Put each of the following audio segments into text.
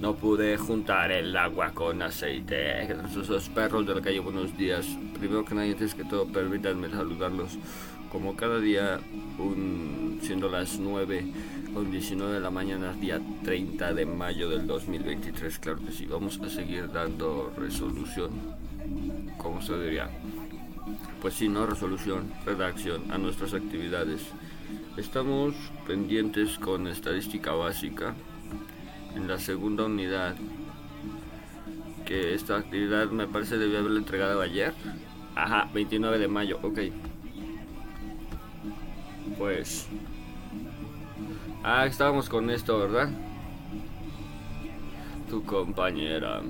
No pude juntar el agua con aceite. Esos perros de la calle, buenos días. Primero que nada, antes que todo, permítanme saludarlos. Como cada día, siendo las 9 con 19 de la mañana, día 30 de mayo del 2023. Claro que sí, vamos a seguir dando resolución. ¿Cómo se diría? Pues sí, no resolución, redacción a nuestras actividades. Estamos pendientes con estadística básica en la segunda unidad. Que esta actividad me parece debió haberla entregado ayer. Ajá, 29 de mayo, ok. Pues... Ah, estábamos con esto, ¿verdad? Tu compañera.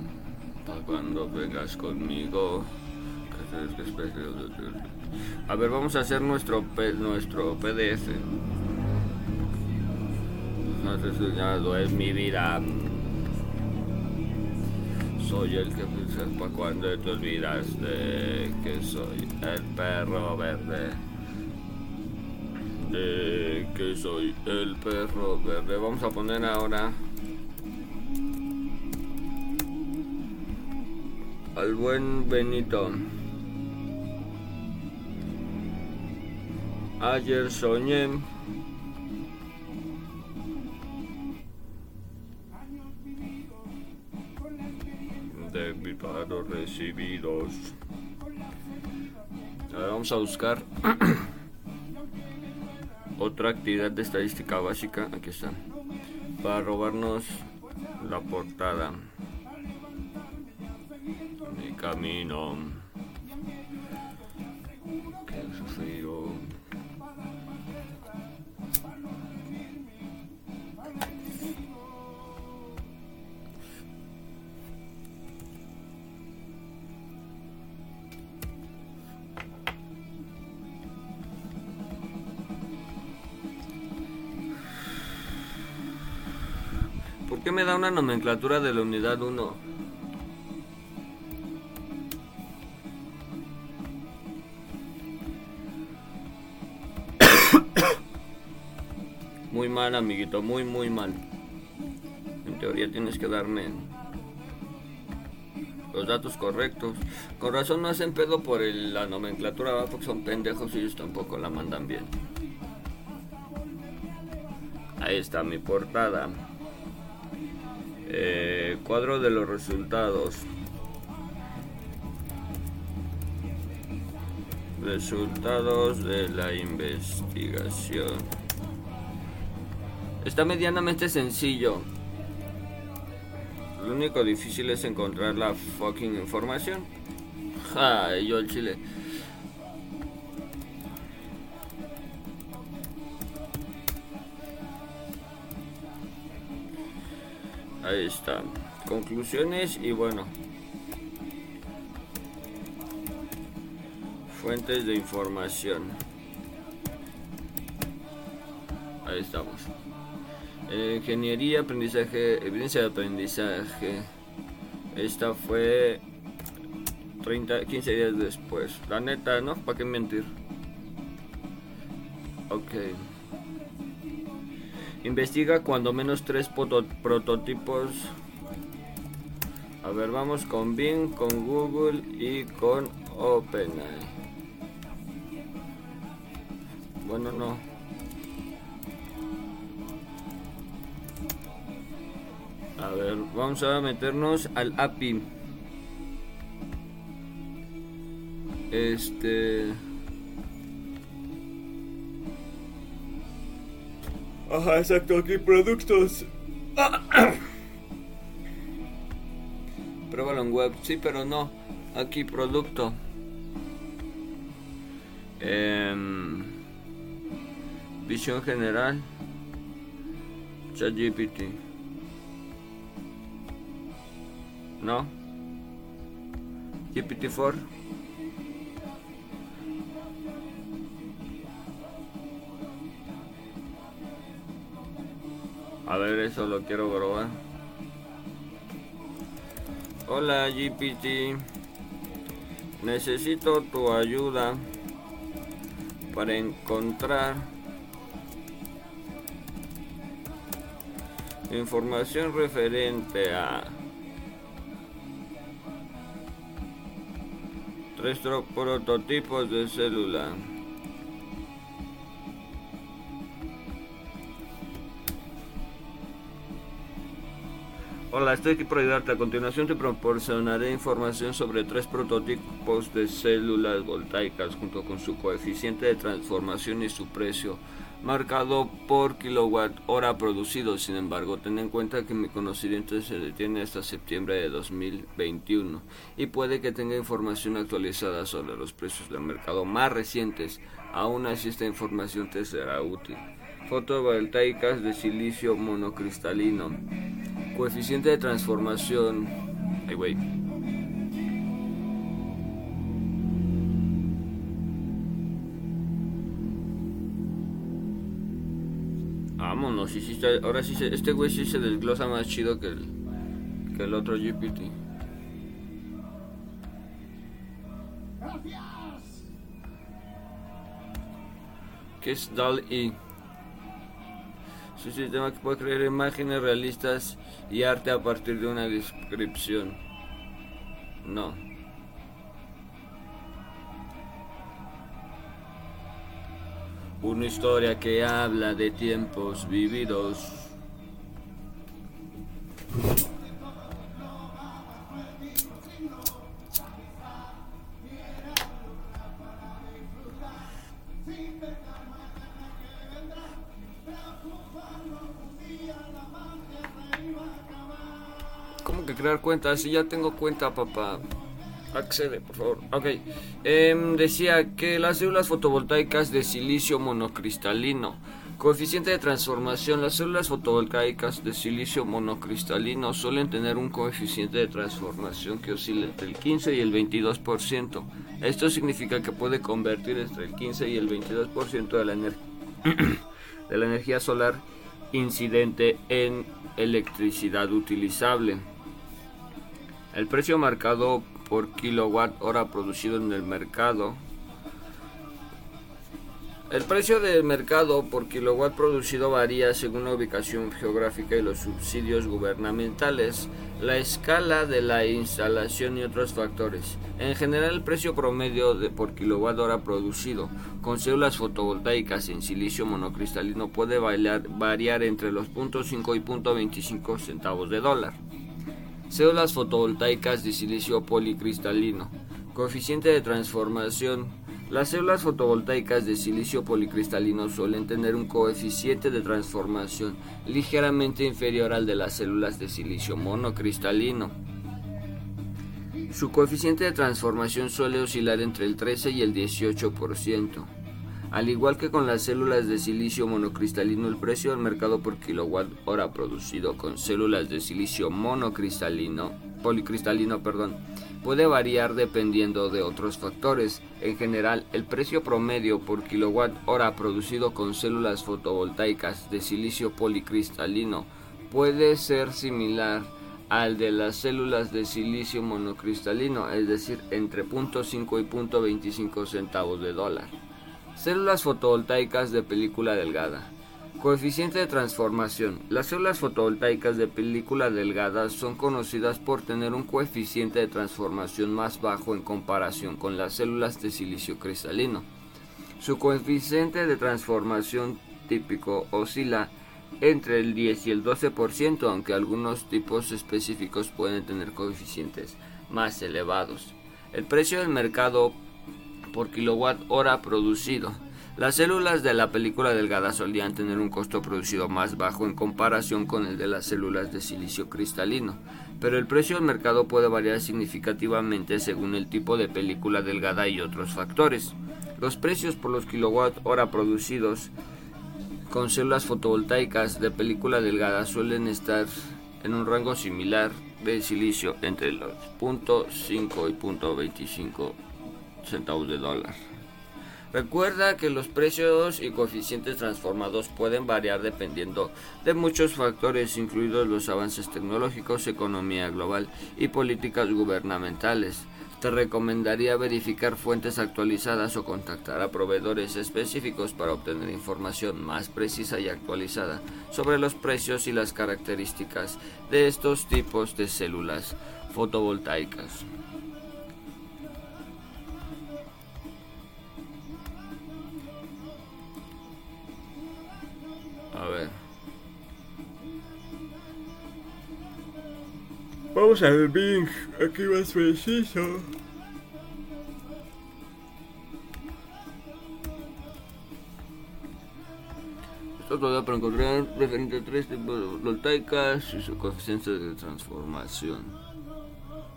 Para cuando vengas conmigo. A ver, vamos a hacer nuestro, nuestro PDF. Has enseñado, es mi vida. Soy el que para cuando te olvidas de que soy el perro verde. De que soy el perro verde. Vamos a poner ahora al buen Benito. Ayer soñé de mis recibidos. Ahora vamos a buscar otra actividad de estadística básica. Aquí está. Para robarnos la portada. Mi camino. Qué qué me da una nomenclatura de la unidad 1? Muy mal, amiguito, muy, muy mal. En teoría tienes que darme los datos correctos. Con razón no hacen pedo por la nomenclatura, ¿verdad? porque son pendejos y ellos tampoco la mandan bien. Ahí está mi portada. Eh, cuadro de los resultados. Resultados de la investigación. Está medianamente sencillo. Lo único difícil es encontrar la fucking información. Ja, yo el chile. Ahí está. Conclusiones y bueno. Fuentes de información. Ahí estamos. Eh, ingeniería, aprendizaje, evidencia de aprendizaje. Esta fue 30, 15 días después. La neta, ¿no? ¿Para qué mentir? Ok. Investiga cuando menos tres prototipos. A ver, vamos con Bing, con Google y con OpenAI. Bueno, no. A ver, vamos a meternos al API. Este. Ajá, exacto, aquí productos. Pruébalo en web, sí, pero no. Aquí producto. Em, visión general. ChatGPT. No. GPT-4. A ver, eso lo quiero probar. Hola GPT. Necesito tu ayuda para encontrar Información referente a tres prototipos de célula. Hola, estoy aquí para ayudarte. A continuación te proporcionaré información sobre tres prototipos de células voltaicas junto con su coeficiente de transformación y su precio marcado por kilowatt hora producido. Sin embargo, ten en cuenta que mi conocimiento se detiene hasta septiembre de 2021 y puede que tenga información actualizada sobre los precios del mercado más recientes. Aún así, esta información te será útil. Fotovoltaicas de silicio monocristalino. Coeficiente de transformación. Ay, Vámonos, ahora sí se, este güey sí se desglosa más chido que el, que el otro GPT. ¿Qué es DAL-E? Su sistema que puede crear imágenes realistas y arte a partir de una descripción. No. Una historia que habla de tiempos vividos. Crear cuentas? Si ya tengo cuenta, papá. Accede, por favor. Ok. Em, decía que las células fotovoltaicas de silicio monocristalino. Coeficiente de transformación. Las células fotovoltaicas de silicio monocristalino suelen tener un coeficiente de transformación que oscila entre el 15 y el 22%. Esto significa que puede convertir entre el 15 y el 22% de la, de la energía solar incidente en electricidad utilizable. El precio marcado por kilowatt hora producido en el mercado. El precio del mercado por kilowatt producido varía según la ubicación geográfica y los subsidios gubernamentales, la escala de la instalación y otros factores. En general, el precio promedio de por kilowatt hora producido con células fotovoltaicas en silicio monocristalino puede variar, entre los 0.5 y 0.25 centavos de dólar. Células fotovoltaicas de silicio policristalino. Coeficiente de transformación. Las células fotovoltaicas de silicio policristalino suelen tener un coeficiente de transformación ligeramente inferior al de las células de silicio monocristalino. Su coeficiente de transformación suele oscilar entre el 13 y el 18%. Al igual que con las células de silicio monocristalino, el precio del mercado por kilowatt hora producido con células de silicio monocristalino, policristalino, perdón, puede variar dependiendo de otros factores. En general, el precio promedio por kilowatt hora producido con células fotovoltaicas de silicio policristalino puede ser similar al de las células de silicio monocristalino, es decir, entre 0.5 y 0.25 centavos de dólar. Células fotovoltaicas de película delgada. Coeficiente de transformación. Las células fotovoltaicas de película delgada son conocidas por tener un coeficiente de transformación más bajo en comparación con las células de silicio cristalino. Su coeficiente de transformación típico oscila entre el 10 y el 12%, aunque algunos tipos específicos pueden tener coeficientes más elevados. El precio del mercado por kilowatt hora producido. Las células de la película delgada solían tener un costo producido más bajo en comparación con el de las células de silicio cristalino, pero el precio del mercado puede variar significativamente según el tipo de película delgada y otros factores. Los precios por los kilowatt hora producidos con células fotovoltaicas de película delgada suelen estar en un rango similar de silicio entre los 0.5 y 0.25 centavos de dólar. Recuerda que los precios y coeficientes transformados pueden variar dependiendo de muchos factores, incluidos los avances tecnológicos, economía global y políticas gubernamentales. te recomendaría verificar fuentes actualizadas o contactar a proveedores específicos para obtener información más precisa y actualizada sobre los precios y las características de estos tipos de células fotovoltaicas. A ver. Vamos al Bing, aquí más preciso. Esto todavía para encontrar referente a tres tipos voltaicas y su coeficiente de transformación.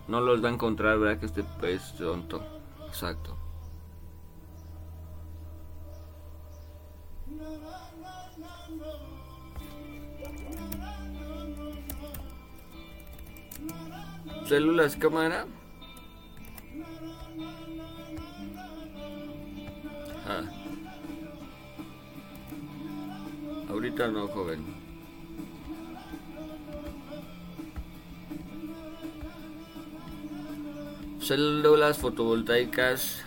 No los da a encontrar, ¿verdad? Que este pez tonto. Exacto. Células cámara. Ah. Ahorita no, joven. Células fotovoltaicas.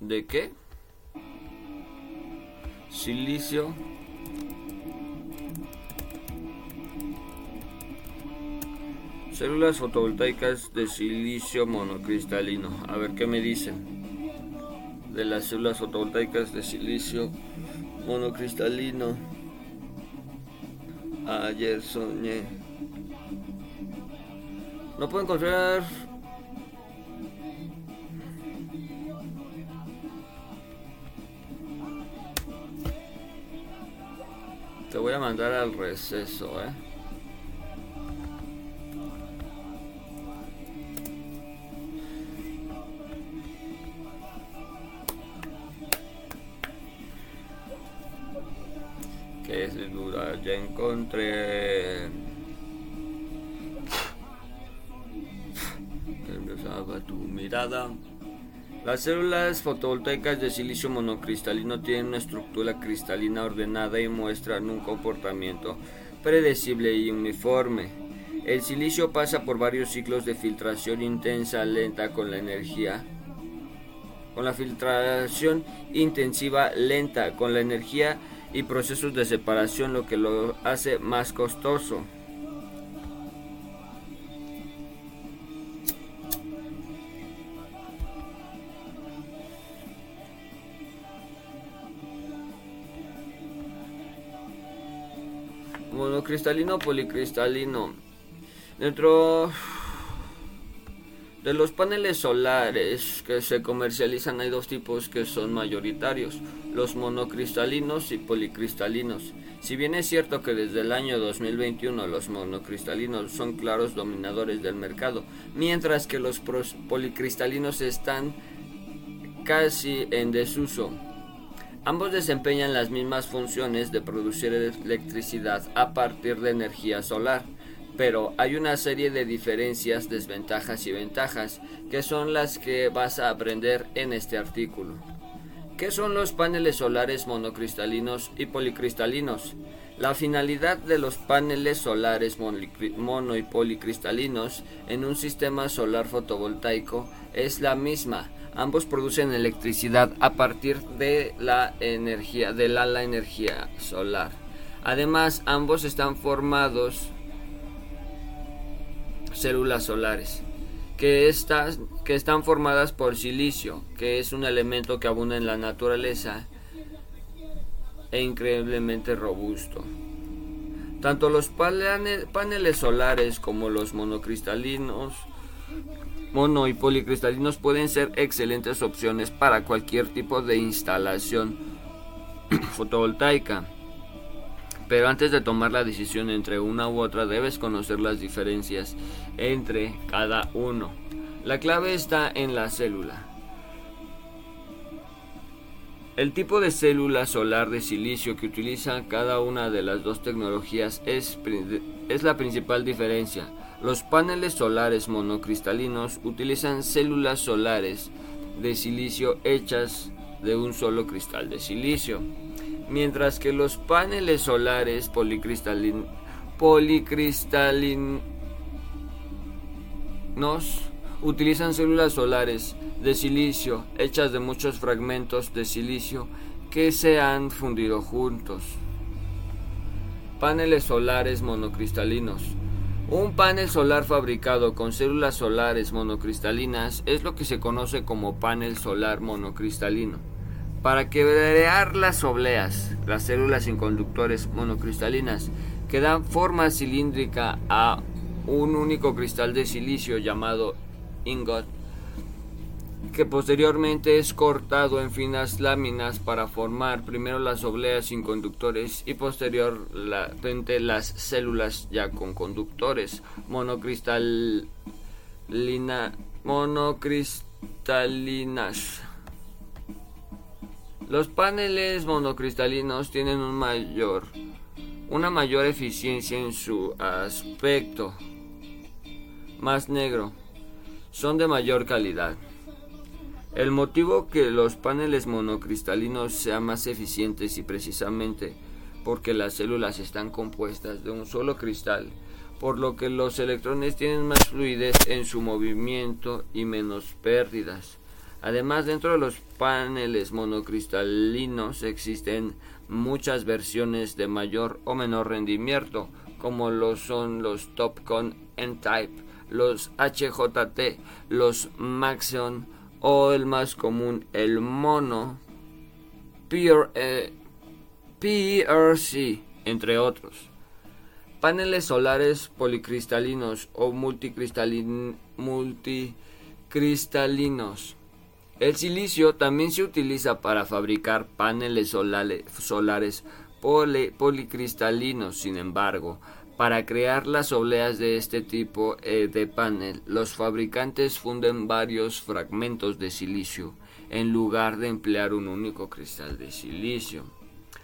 ¿De qué? Silicio. Células fotovoltaicas de silicio monocristalino. A ver qué me dicen. De las células fotovoltaicas de silicio monocristalino. Ayer soñé. No puedo encontrar Te voy a mandar al receso, eh. Ya encontré tu mirada las células fotovoltaicas de silicio monocristalino tienen una estructura cristalina ordenada y muestran un comportamiento predecible y uniforme. El silicio pasa por varios ciclos de filtración intensa lenta con la energía con la filtración intensiva lenta con la energía y procesos de separación, lo que lo hace más costoso. Monocristalino, policristalino. Dentro de los paneles solares que se comercializan hay dos tipos que son mayoritarios, los monocristalinos y policristalinos. Si bien es cierto que desde el año 2021 los monocristalinos son claros dominadores del mercado, mientras que los policristalinos están casi en desuso. Ambos desempeñan las mismas funciones de producir electricidad a partir de energía solar pero hay una serie de diferencias, desventajas y ventajas que son las que vas a aprender en este artículo. ¿Qué son los paneles solares monocristalinos y policristalinos? La finalidad de los paneles solares mono y policristalinos en un sistema solar fotovoltaico es la misma. Ambos producen electricidad a partir de la energía de la energía solar. Además, ambos están formados células solares, que, que están formadas por silicio, que es un elemento que abunda en la naturaleza e increíblemente robusto. Tanto los paneles solares como los monocristalinos, mono y policristalinos pueden ser excelentes opciones para cualquier tipo de instalación fotovoltaica. Pero antes de tomar la decisión entre una u otra debes conocer las diferencias entre cada uno. La clave está en la célula. El tipo de célula solar de silicio que utiliza cada una de las dos tecnologías es, es la principal diferencia. Los paneles solares monocristalinos utilizan células solares de silicio hechas de un solo cristal de silicio mientras que los paneles solares policristalinos utilizan células solares de silicio hechas de muchos fragmentos de silicio que se han fundido juntos. Paneles solares monocristalinos. Un panel solar fabricado con células solares monocristalinas es lo que se conoce como panel solar monocristalino. Para crear las obleas, las células sin conductores monocristalinas, que dan forma cilíndrica a un único cristal de silicio llamado ingot, que posteriormente es cortado en finas láminas para formar primero las obleas sin conductores y posteriormente las células ya con conductores monocristalinas. Los paneles monocristalinos tienen un mayor, una mayor eficiencia en su aspecto más negro. Son de mayor calidad. El motivo que los paneles monocristalinos sean más eficientes y precisamente porque las células están compuestas de un solo cristal, por lo que los electrones tienen más fluidez en su movimiento y menos pérdidas. Además, dentro de los paneles monocristalinos existen muchas versiones de mayor o menor rendimiento, como lo son los Topcon N-Type, los HJT, los Maxeon o el más común, el Mono PRC, eh, entre otros. Paneles solares policristalinos o multicristalinos el silicio también se utiliza para fabricar paneles solares policristalinos, sin embargo, para crear las obleas de este tipo eh, de panel, los fabricantes funden varios fragmentos de silicio en lugar de emplear un único cristal de silicio.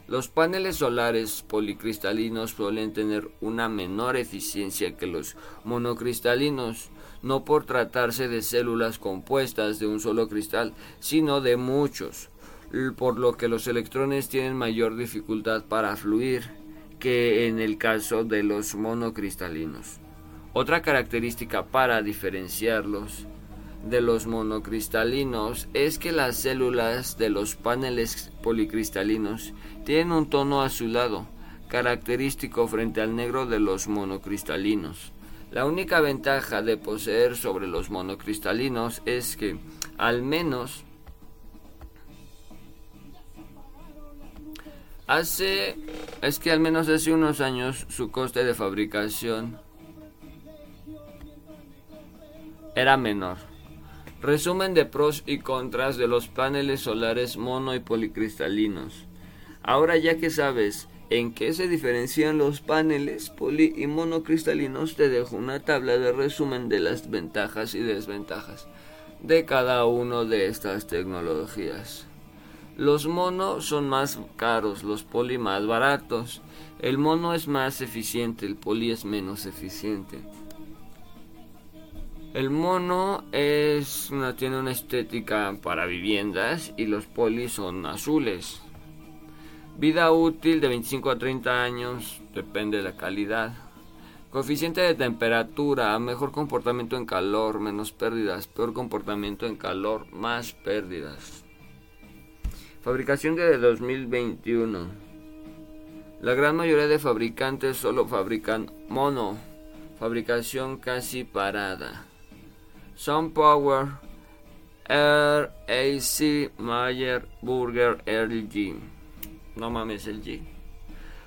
Los paneles solares policristalinos suelen tener una menor eficiencia que los monocristalinos, no por tratarse de células compuestas de un solo cristal, sino de muchos, por lo que los electrones tienen mayor dificultad para fluir que en el caso de los monocristalinos. Otra característica para diferenciarlos de los monocristalinos es que las células de los paneles policristalinos tienen un tono azulado, característico frente al negro de los monocristalinos. La única ventaja de poseer sobre los monocristalinos es que al menos hace es que al menos hace unos años su coste de fabricación era menor. Resumen de pros y contras de los paneles solares mono y policristalinos. Ahora ya que sabes en qué se diferencian los paneles poli y monocristalinos, te dejo una tabla de resumen de las ventajas y desventajas de cada una de estas tecnologías. Los mono son más caros, los poli más baratos. El mono es más eficiente, el poli es menos eficiente. El mono tiene una estética para viviendas y los polis son azules. Vida útil de 25 a 30 años, depende de la calidad. Coeficiente de temperatura, mejor comportamiento en calor, menos pérdidas, peor comportamiento en calor, más pérdidas. Fabricación de 2021. La gran mayoría de fabricantes solo fabrican mono. Fabricación casi parada. Power, Air AC, Mayer, Burger, LG. No mames el G.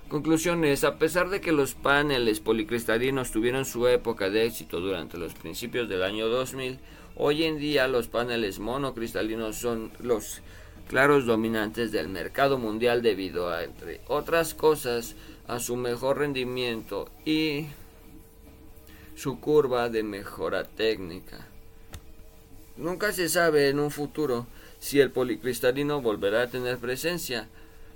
Conclusiones. A pesar de que los paneles policristalinos tuvieron su época de éxito durante los principios del año 2000, hoy en día los paneles monocristalinos son los claros dominantes del mercado mundial debido a, entre otras cosas, a su mejor rendimiento y su curva de mejora técnica. Nunca se sabe en un futuro si el policristalino volverá a tener presencia,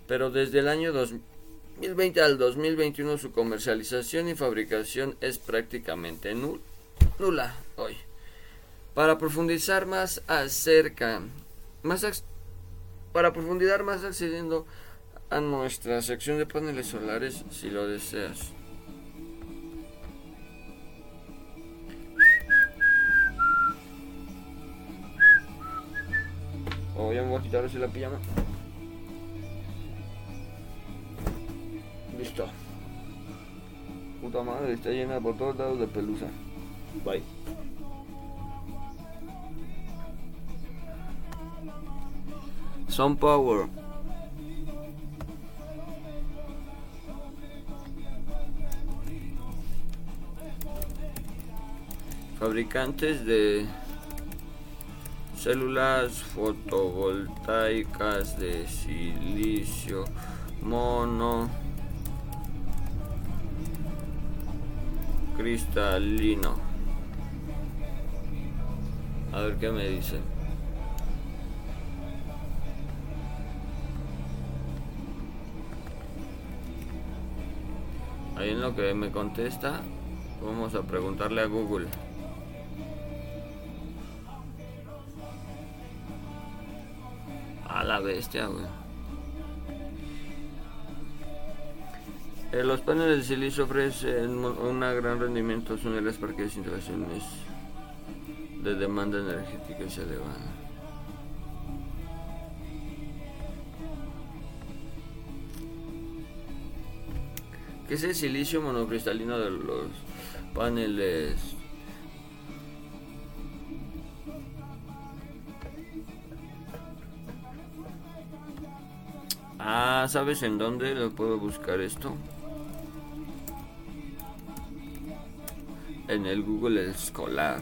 pero desde el año 2020 al 2021 su comercialización y fabricación es prácticamente nul nula hoy. Para profundizar más acerca, más para profundizar más accediendo a nuestra sección de paneles solares si lo deseas. O oh, ya me voy a quitar la pijama. Listo. Puta madre, está llena por todos lados de pelusa. Bye. Sun Power. Fabricantes de células fotovoltaicas de silicio mono cristalino. A ver qué me dice. Ahí en lo que me contesta, vamos a preguntarle a Google. A la bestia. Eh, los paneles de silicio ofrecen un gran rendimiento unidades para que instalaciones de demanda energética se elevada. ¿Qué es el silicio monocristalino de los paneles? Ah, ¿sabes en dónde lo puedo buscar esto? En el Google Escolar.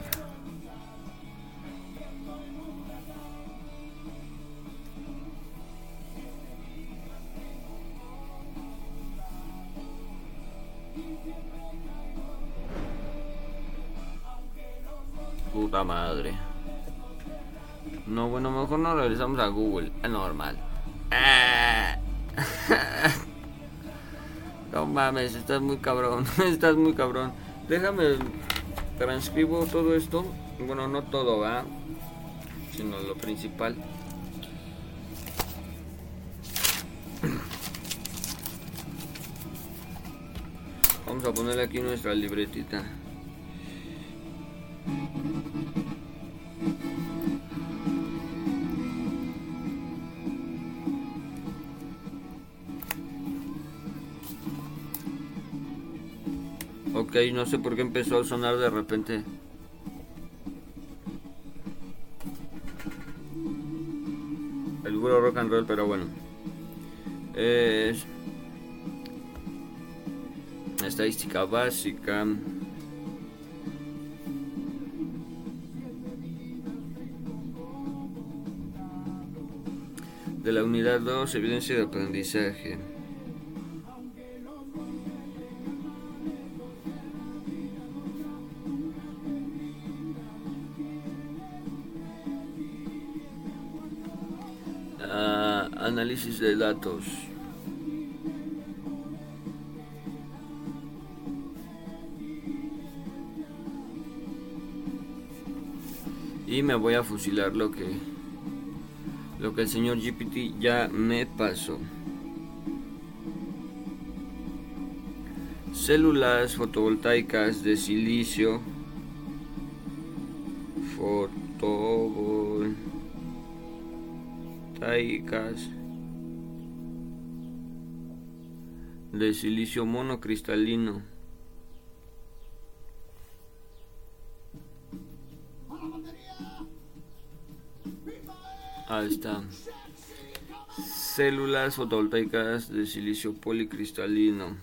Puta madre. No, bueno, mejor no regresamos a Google. Es normal. No mames, estás muy cabrón. Estás muy cabrón. Déjame transcribo todo esto. Bueno, no todo, va, sino lo principal. Vamos a ponerle aquí nuestra libretita. Ok, no sé por qué empezó a sonar de repente. El puro rock and roll, pero bueno. Es estadística básica. De la unidad 2, evidencia de aprendizaje. De datos. Y me voy a fusilar lo que lo que el señor GPT ya me pasó. Células fotovoltaicas de silicio silicio monocristalino Ahí está. Células fotovoltaicas de silicio policristalino.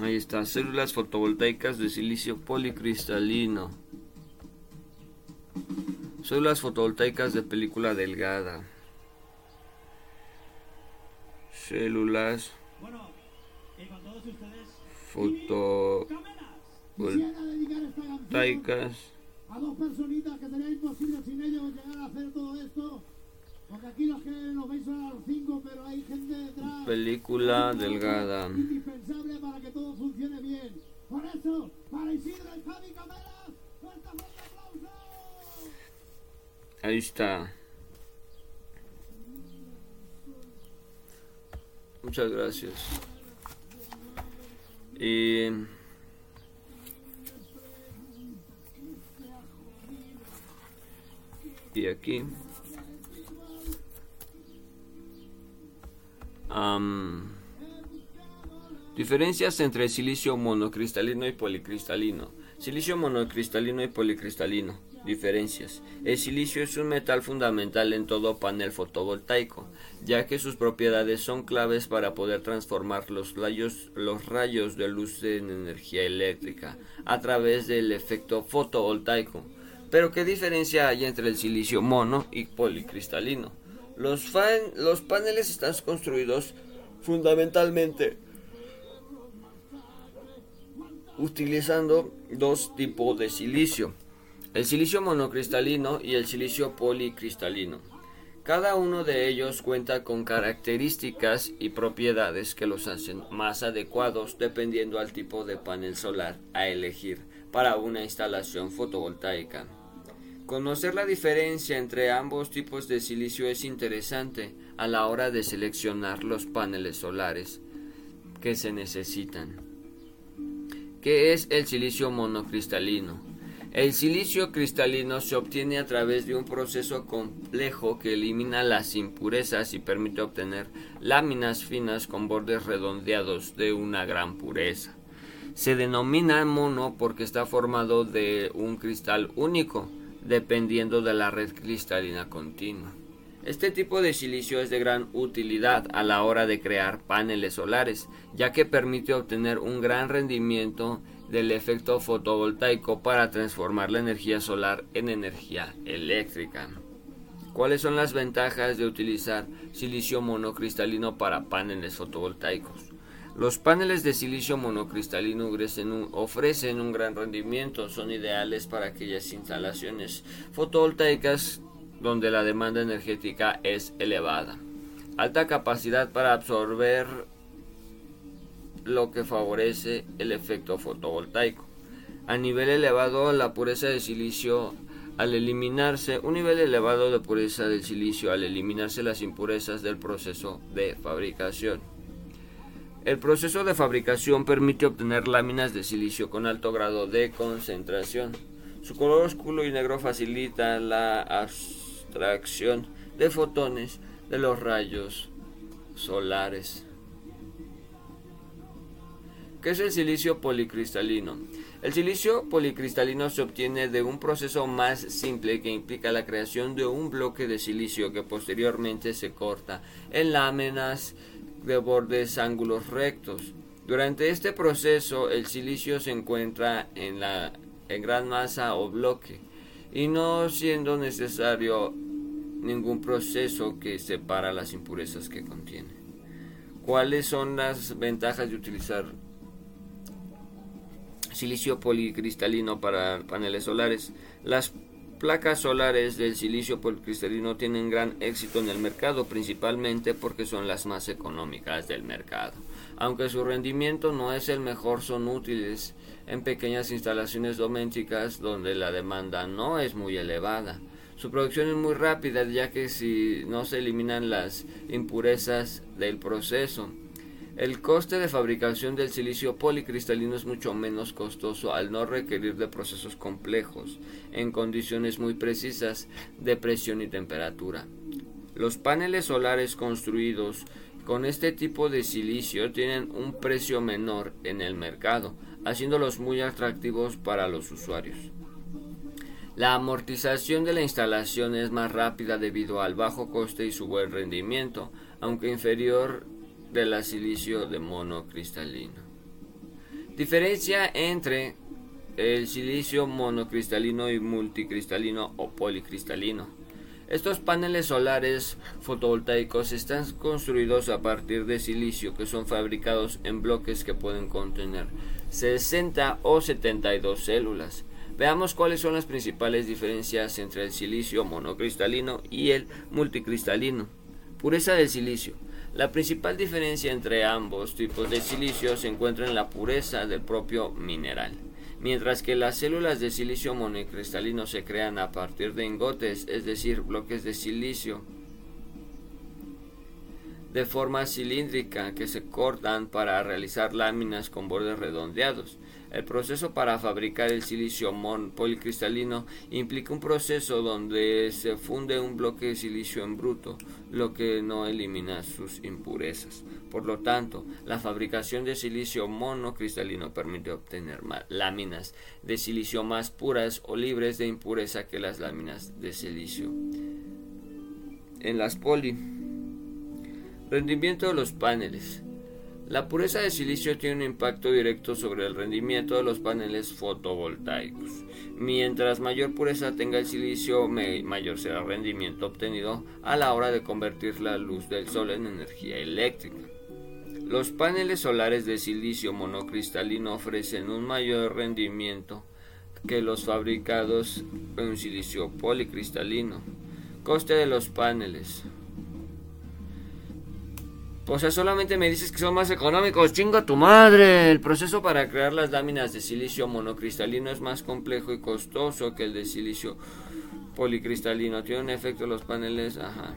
Ahí está, células fotovoltaicas de silicio policristalino. Células fotovoltaicas de película delgada. Células fotovoltaicas. A dos personitas que sería imposible sin ellos llegar a hacer todo esto. Porque aquí los que nos veis son a los cinco, pero hay gente detrás. Película delgada. Indispensable para que todo funcione bien. Por eso, para Isidro y Javi Cameras, fuerte fuerte aplauso. Ahí está. Muchas gracias. Y y aquí diferencias entre silicio monocristalino y policristalino. Silicio monocristalino y policristalino. Diferencias. El silicio es un metal fundamental en todo panel fotovoltaico, ya que sus propiedades son claves para poder transformar los rayos, los rayos de luz en energía eléctrica a través del efecto fotovoltaico. Pero ¿qué diferencia hay entre el silicio mono y policristalino? Los, los paneles están construidos fundamentalmente utilizando dos tipos de silicio, el silicio monocristalino y el silicio policristalino. Cada uno de ellos cuenta con características y propiedades que los hacen más adecuados dependiendo al tipo de panel solar a elegir para una instalación fotovoltaica. Conocer la diferencia entre ambos tipos de silicio es interesante a la hora de seleccionar los paneles solares que se necesitan. ¿Qué es el silicio monocristalino? El silicio cristalino se obtiene a través de un proceso complejo que elimina las impurezas y permite obtener láminas finas con bordes redondeados de una gran pureza. Se denomina mono porque está formado de un cristal único, dependiendo de la red cristalina continua. Este tipo de silicio es de gran utilidad a la hora de crear paneles solares, ya que permite obtener un gran rendimiento del efecto fotovoltaico para transformar la energía solar en energía eléctrica. ¿Cuáles son las ventajas de utilizar silicio monocristalino para paneles fotovoltaicos? Los paneles de silicio monocristalino ofrecen un gran rendimiento, son ideales para aquellas instalaciones fotovoltaicas donde la demanda energética es elevada. Alta capacidad para absorber lo que favorece el efecto fotovoltaico. A nivel elevado, la pureza de silicio al eliminarse, un nivel elevado de pureza del silicio al eliminarse las impurezas del proceso de fabricación. El proceso de fabricación permite obtener láminas de silicio con alto grado de concentración. Su color oscuro y negro facilita la abstracción de fotones de los rayos solares. ¿Qué es el silicio policristalino? El silicio policristalino se obtiene de un proceso más simple que implica la creación de un bloque de silicio que posteriormente se corta en láminas de bordes ángulos rectos. Durante este proceso el silicio se encuentra en la en gran masa o bloque y no siendo necesario ningún proceso que separa las impurezas que contiene. ¿Cuáles son las ventajas de utilizar silicio policristalino para paneles solares? Las placas solares del silicio policristalino tienen gran éxito en el mercado, principalmente porque son las más económicas del mercado. Aunque su rendimiento no es el mejor, son útiles en pequeñas instalaciones domésticas donde la demanda no es muy elevada. Su producción es muy rápida ya que si no se eliminan las impurezas del proceso, el coste de fabricación del silicio policristalino es mucho menos costoso al no requerir de procesos complejos en condiciones muy precisas de presión y temperatura. Los paneles solares construidos con este tipo de silicio tienen un precio menor en el mercado, haciéndolos muy atractivos para los usuarios. La amortización de la instalación es más rápida debido al bajo coste y su buen rendimiento, aunque inferior de la silicio de monocristalino. Diferencia entre el silicio monocristalino y multicristalino o policristalino. Estos paneles solares fotovoltaicos están construidos a partir de silicio que son fabricados en bloques que pueden contener 60 o 72 células. Veamos cuáles son las principales diferencias entre el silicio monocristalino y el multicristalino. Pureza del silicio. La principal diferencia entre ambos tipos de silicio se encuentra en la pureza del propio mineral. mientras que las células de silicio monocristalino se crean a partir de ingotes, es decir, bloques de silicio de forma cilíndrica que se cortan para realizar láminas con bordes redondeados. El proceso para fabricar el silicio policristalino implica un proceso donde se funde un bloque de silicio en bruto, lo que no elimina sus impurezas. Por lo tanto, la fabricación de silicio monocristalino permite obtener láminas de silicio más puras o libres de impureza que las láminas de silicio. En las poli. Rendimiento de los paneles. La pureza de silicio tiene un impacto directo sobre el rendimiento de los paneles fotovoltaicos. Mientras mayor pureza tenga el silicio, mayor será el rendimiento obtenido a la hora de convertir la luz del sol en energía eléctrica. Los paneles solares de silicio monocristalino ofrecen un mayor rendimiento que los fabricados en silicio policristalino. Coste de los paneles. O sea, solamente me dices que son más económicos. Chinga tu madre. El proceso para crear las láminas de silicio monocristalino es más complejo y costoso que el de silicio policristalino. Tiene un efecto los paneles. Ajá.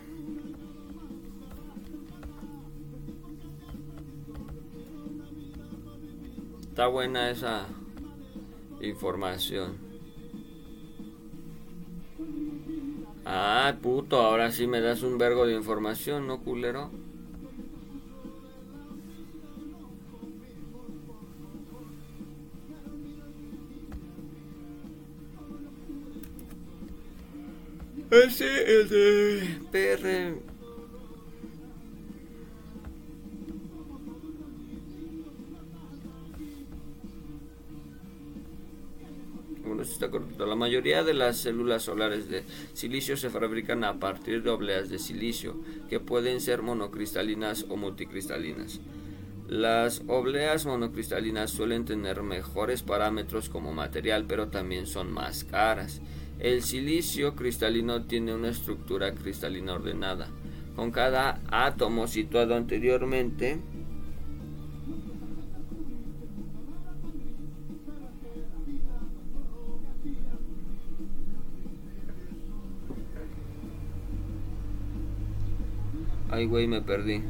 Está buena esa información. Ah, puto, ahora sí me das un vergo de información, ¿no, culero? Ese es de PR. Bueno, está correcto. La mayoría de las células solares de silicio se fabrican a partir de obleas de silicio, que pueden ser monocristalinas o multicristalinas. Las obleas monocristalinas suelen tener mejores parámetros como material, pero también son más caras. El silicio cristalino tiene una estructura cristalina ordenada, con cada átomo situado anteriormente Ay, güey, me perdí.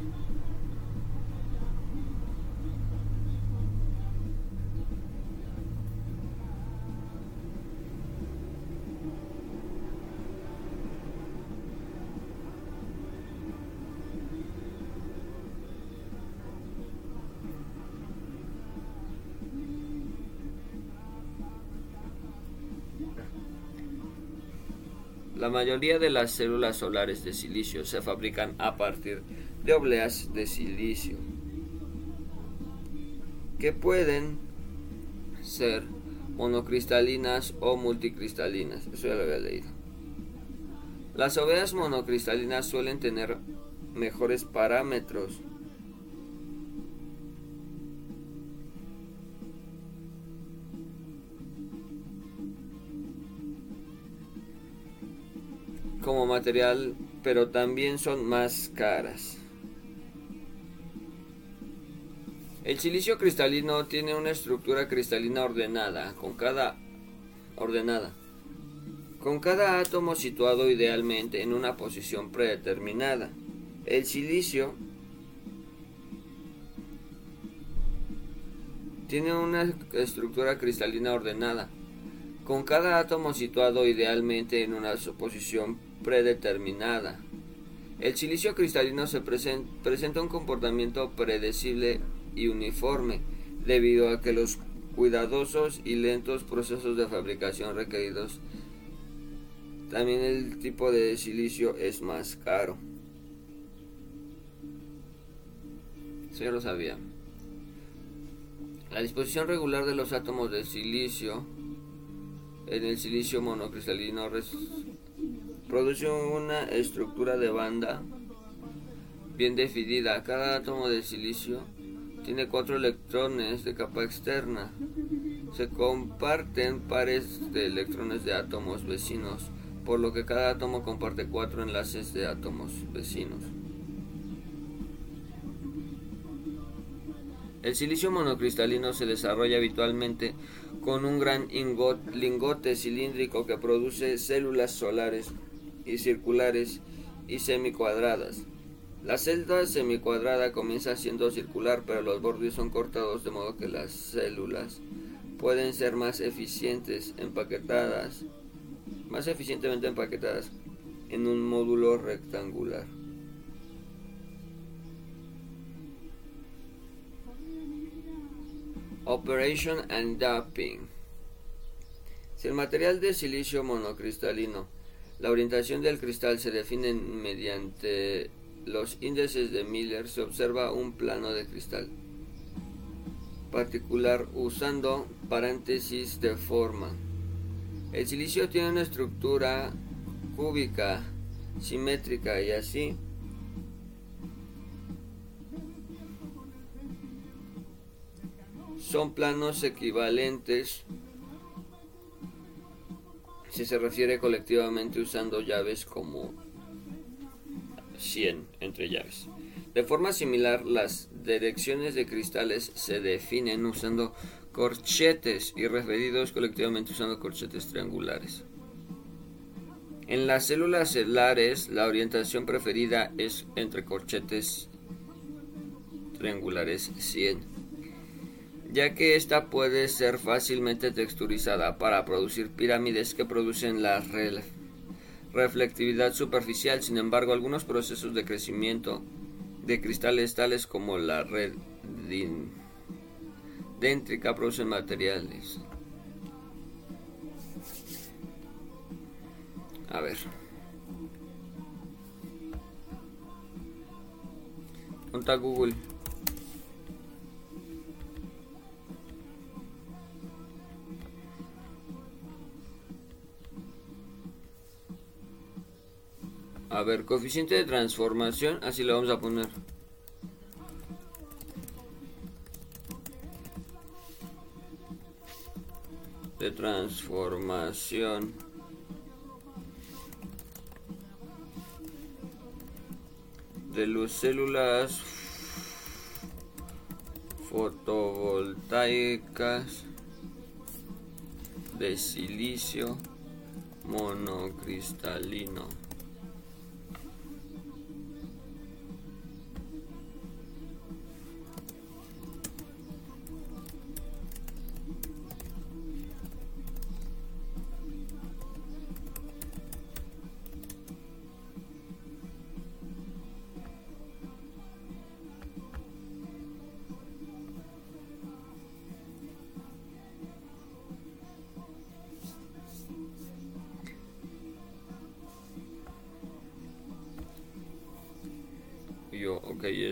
La mayoría de las células solares de silicio se fabrican a partir de obleas de silicio, que pueden ser monocristalinas o multicristalinas. Eso ya lo había leído. Las obleas monocristalinas suelen tener mejores parámetros como material, pero también son más caras. El silicio cristalino tiene una estructura cristalina ordenada, con cada ordenada, con cada átomo situado idealmente en una posición predeterminada. El silicio tiene una estructura cristalina ordenada, con cada átomo situado idealmente en una posición predeterminada. El silicio cristalino se presenta un comportamiento predecible y uniforme debido a que los cuidadosos y lentos procesos de fabricación requeridos también el tipo de silicio es más caro. Ya lo sabía. La disposición regular de los átomos de silicio en el silicio monocristalino produce una estructura de banda bien definida. Cada átomo de silicio tiene cuatro electrones de capa externa. Se comparten pares de electrones de átomos vecinos, por lo que cada átomo comparte cuatro enlaces de átomos vecinos. El silicio monocristalino se desarrolla habitualmente con un gran lingote cilíndrico que produce células solares y circulares y semicuadradas. La celda semicuadrada comienza siendo circular, pero los bordes son cortados de modo que las células pueden ser más eficientes empaquetadas, más eficientemente empaquetadas en un módulo rectangular. Operation and Doping. Si el material de silicio monocristalino, la orientación del cristal se define mediante los índices de Miller, se observa un plano de cristal particular usando paréntesis de forma. El silicio tiene una estructura cúbica, simétrica y así son planos equivalentes si se refiere colectivamente usando llaves como 100 entre llaves. De forma similar, las direcciones de cristales se definen usando corchetes y referidos colectivamente usando corchetes triangulares. En las células celulares, la orientación preferida es entre corchetes triangulares 100 ya que ésta puede ser fácilmente texturizada para producir pirámides que producen la reflectividad superficial. Sin embargo, algunos procesos de crecimiento de cristales tales como la red dendrica producen materiales. A ver. Conta Google. A ver, coeficiente de transformación, así lo vamos a poner. De transformación. De luz células fotovoltaicas de silicio monocristalino.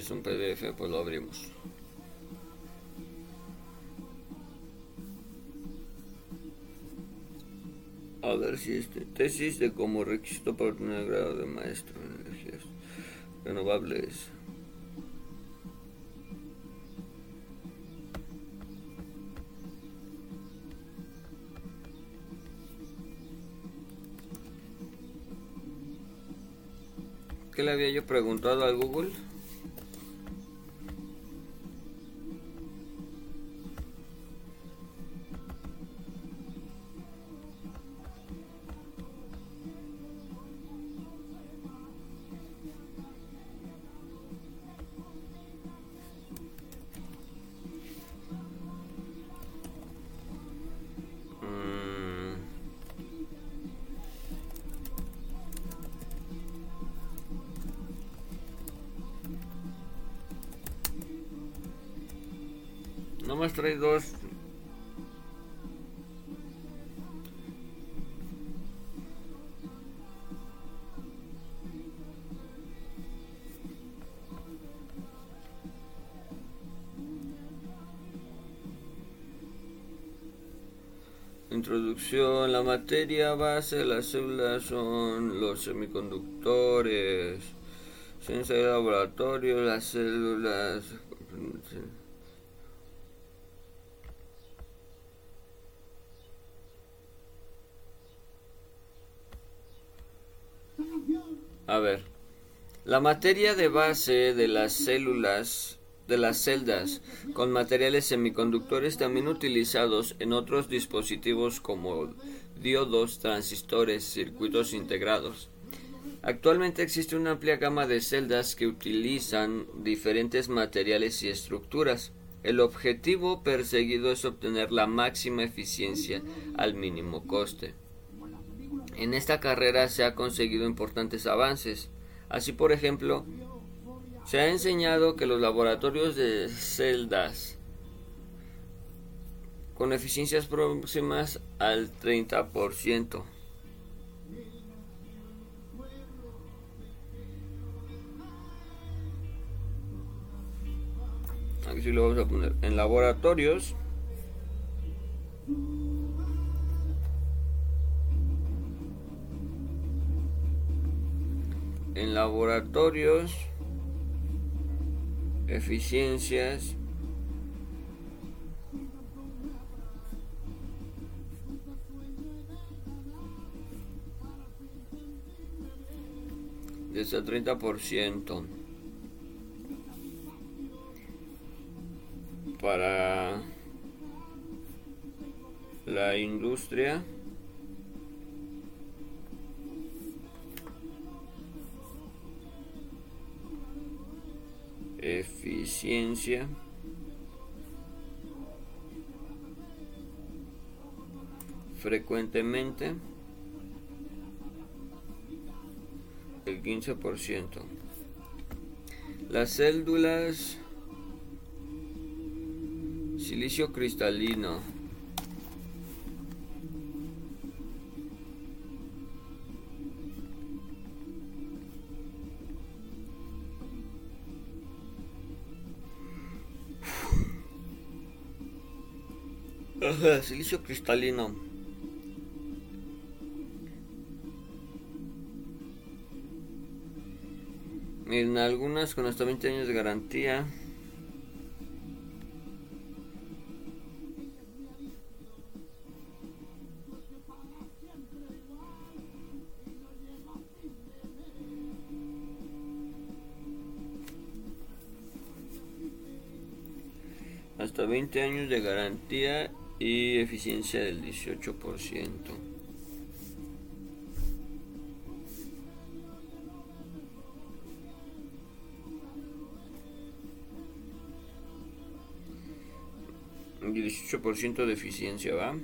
Es un PDF, pues lo abrimos. A ver si este tesis de como requisito para obtener grado de maestro en energías renovables. ¿Qué le había yo preguntado al Google? Introducción, la materia base de las células son los semiconductores, ciencia de laboratorio, las células, A ver, la materia de base de las células de las celdas con materiales semiconductores también utilizados en otros dispositivos como diodos, transistores, circuitos integrados. Actualmente existe una amplia gama de celdas que utilizan diferentes materiales y estructuras. El objetivo perseguido es obtener la máxima eficiencia al mínimo coste. En esta carrera se han conseguido importantes avances. Así, por ejemplo, se ha enseñado que los laboratorios de celdas con eficiencias próximas al 30%. Aquí sí lo vamos a poner. En laboratorios en laboratorios eficiencias. Desde el 30% para la industria eficiencia frecuentemente el 15%. Las células silicio cristalino silicio cristalino. Miren, algunas con hasta 20 años de garantía. hasta 20 años de garantía y eficiencia del 18%. Y 18% de eficiencia, ¿va?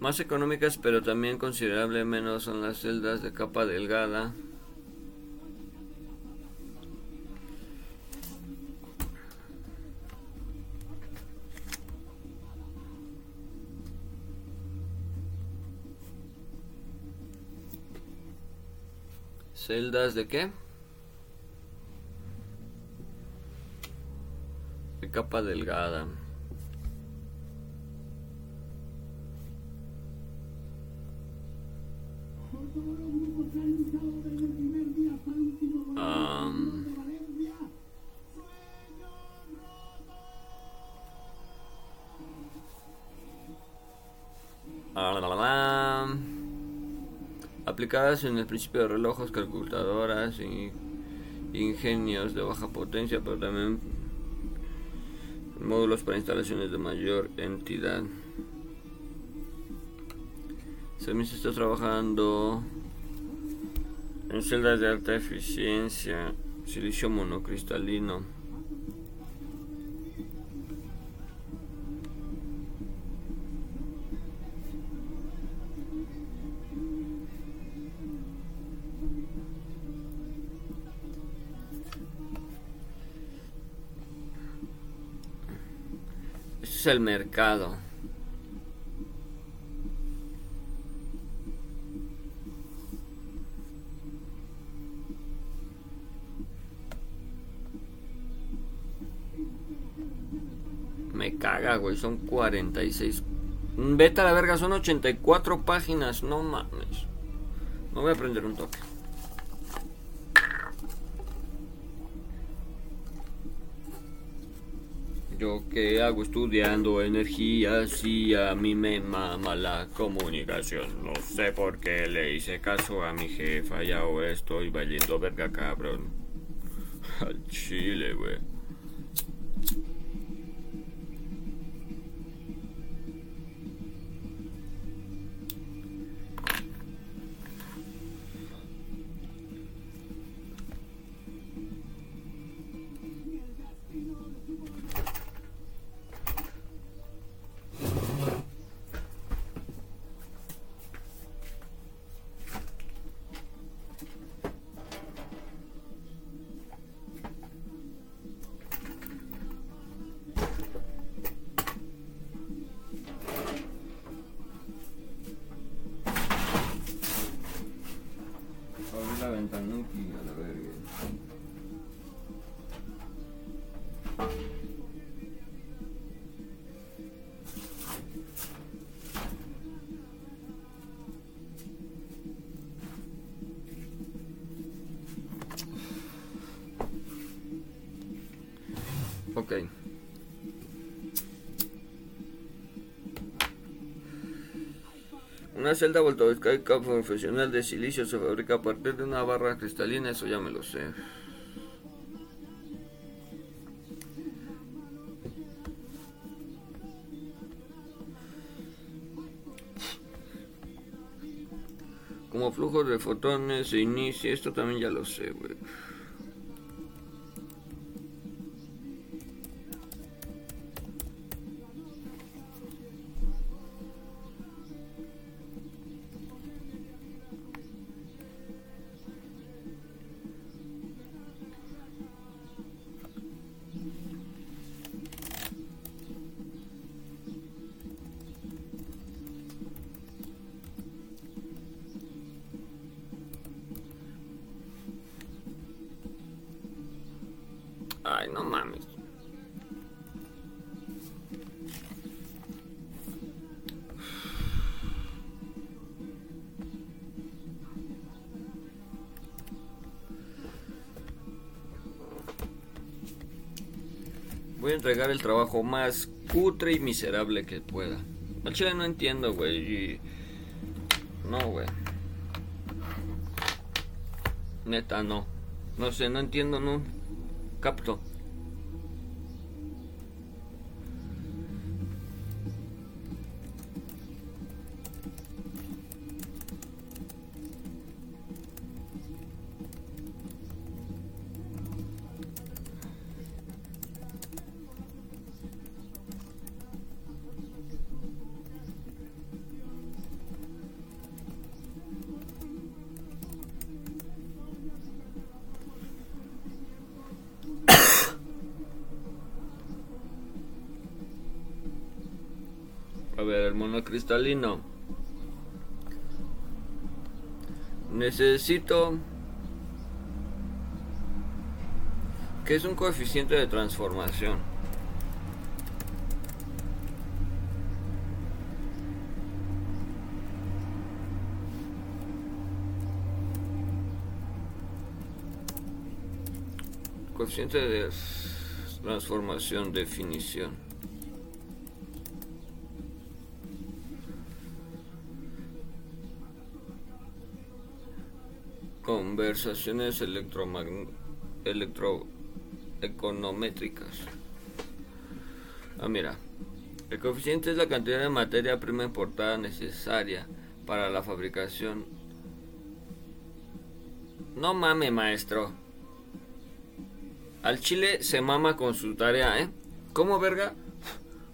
Más económicas pero también considerable menos son las celdas de capa delgada ¿Celdas de qué? De capa delgada. En el principio de relojes, calculadoras y ingenios de baja potencia, pero también módulos para instalaciones de mayor entidad. También se está trabajando en celdas de alta eficiencia, silicio monocristalino. El mercado. Me caga, güey, son 46. Vete a la verga, son 84 páginas, no mames. No voy a prender un toque. Yo que hago estudiando energías y a mí me mama la comunicación. No sé por qué le hice caso a mi jefa y ahora estoy valiendo verga cabrón. Al chile, güey. Una celda voltavoltaica profesional de silicio se fabrica a partir de una barra cristalina, eso ya me lo sé. Como flujo de fotones se inicia, esto también ya lo sé, güey. Entregar el trabajo más cutre y miserable que pueda. Al chile no entiendo, güey. y- No, güey. Neta, no. No sé, no entiendo, no. Capto. El monocristalino. Necesito... que es un coeficiente de transformación? Coeficiente de transformación, definición. Conversaciones electroeconométricas. Ah, mira. El coeficiente es la cantidad de materia prima importada necesaria para la fabricación. No mame, maestro. Al chile se mama con su tarea, ¿eh? ¿Cómo, verga?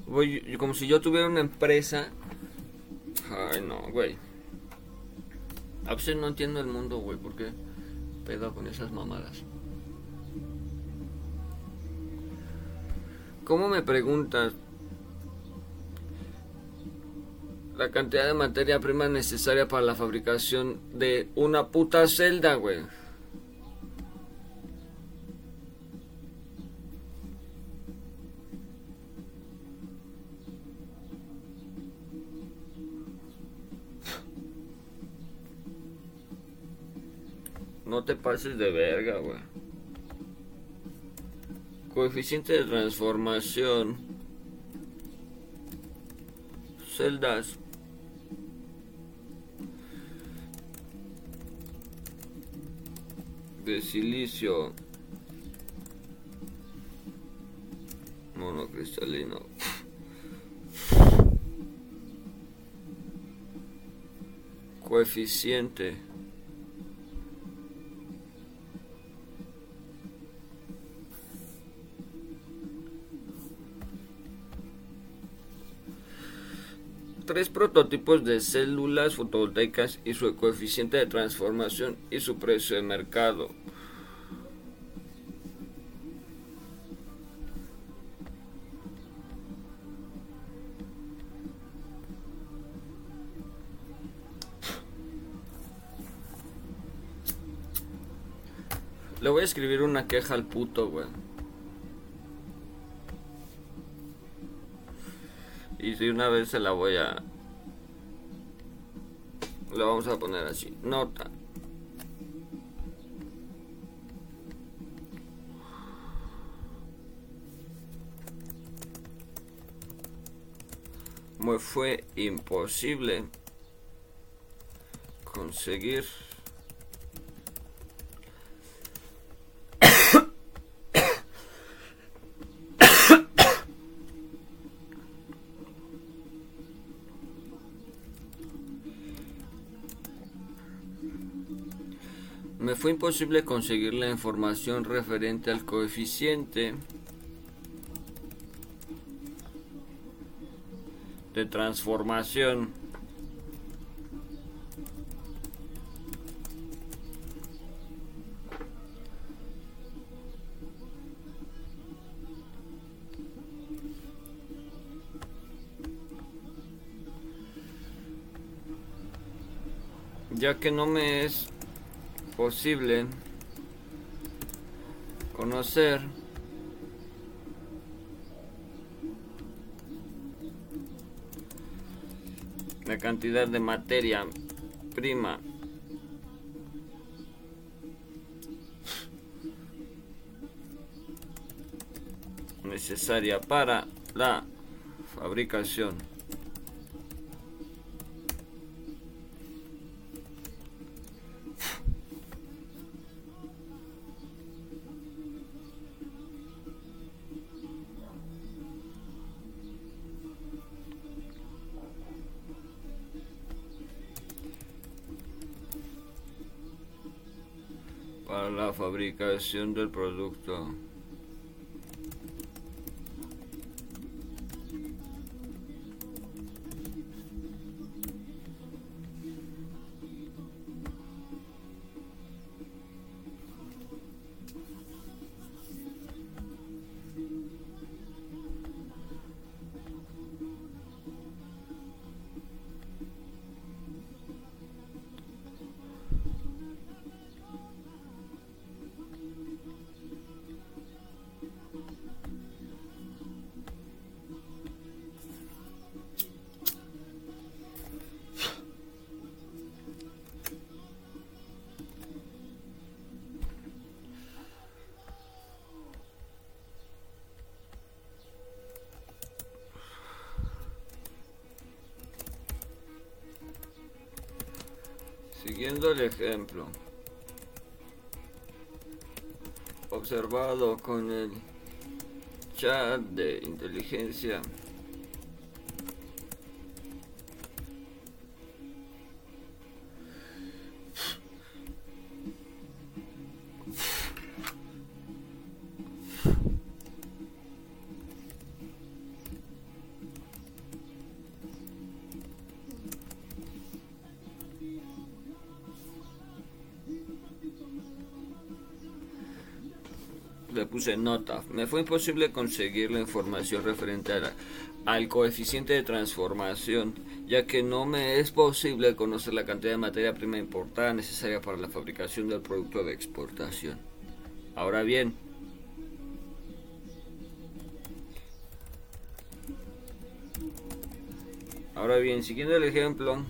Voy, como si yo tuviera una empresa. Ay, no, güey. A veces no entiendo el mundo, güey. ¿Por qué pedo con esas mamadas? ¿Cómo me preguntas? La cantidad de materia prima necesaria para la fabricación de una puta celda, güey. Pases de verga, güey. Coeficiente de transformación. Celdas. De silicio. Monocristalino. Coeficiente. Tres prototipos de células fotovoltaicas y su coeficiente de transformación y su precio de mercado. Le voy a escribir una queja al puto, güey. Y si una vez se la voy a... Lo vamos a poner así. Nota. Me fue imposible conseguir fue imposible conseguir la información referente al coeficiente de transformación. Ya que no me es posible conocer la cantidad de materia prima necesaria para la fabricación fabricación del producto. Ejemplo. Observado con el chat de inteligencia puse nota. Me fue imposible conseguir la información referente al coeficiente de transformación, ya que no me es posible conocer la cantidad de materia prima importada necesaria para la fabricación del producto de exportación. Ahora bien, ahora bien, siguiendo el ejemplo,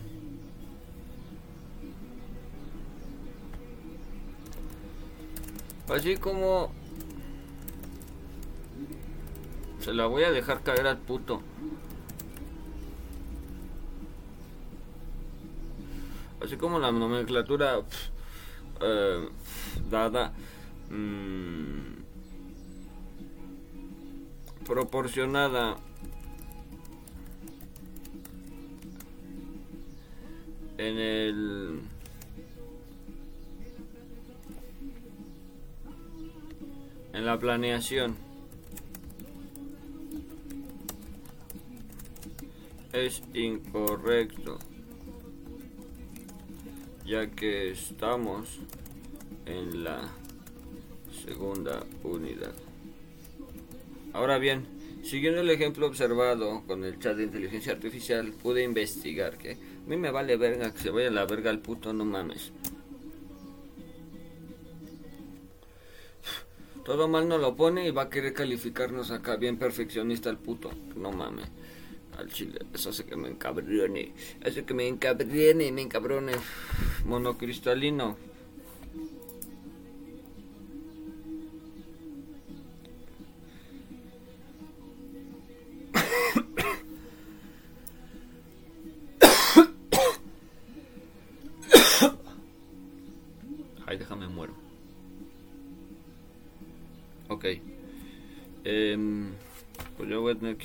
así como La voy a dejar caer al puto. Así como la nomenclatura eh, dada mmm, proporcionada en el en la planeación es incorrecto ya que estamos en la segunda unidad. Ahora bien, siguiendo el ejemplo observado con el chat de inteligencia artificial, pude investigar que a mí me vale verga que se vaya la verga el puto, no mames. Todo mal no lo pone y va a querer calificarnos acá bien perfeccionista el puto. No mames. Al chile, eso hace que me encabrione. Hace que me encabrione, me encabrone. Monocristalino.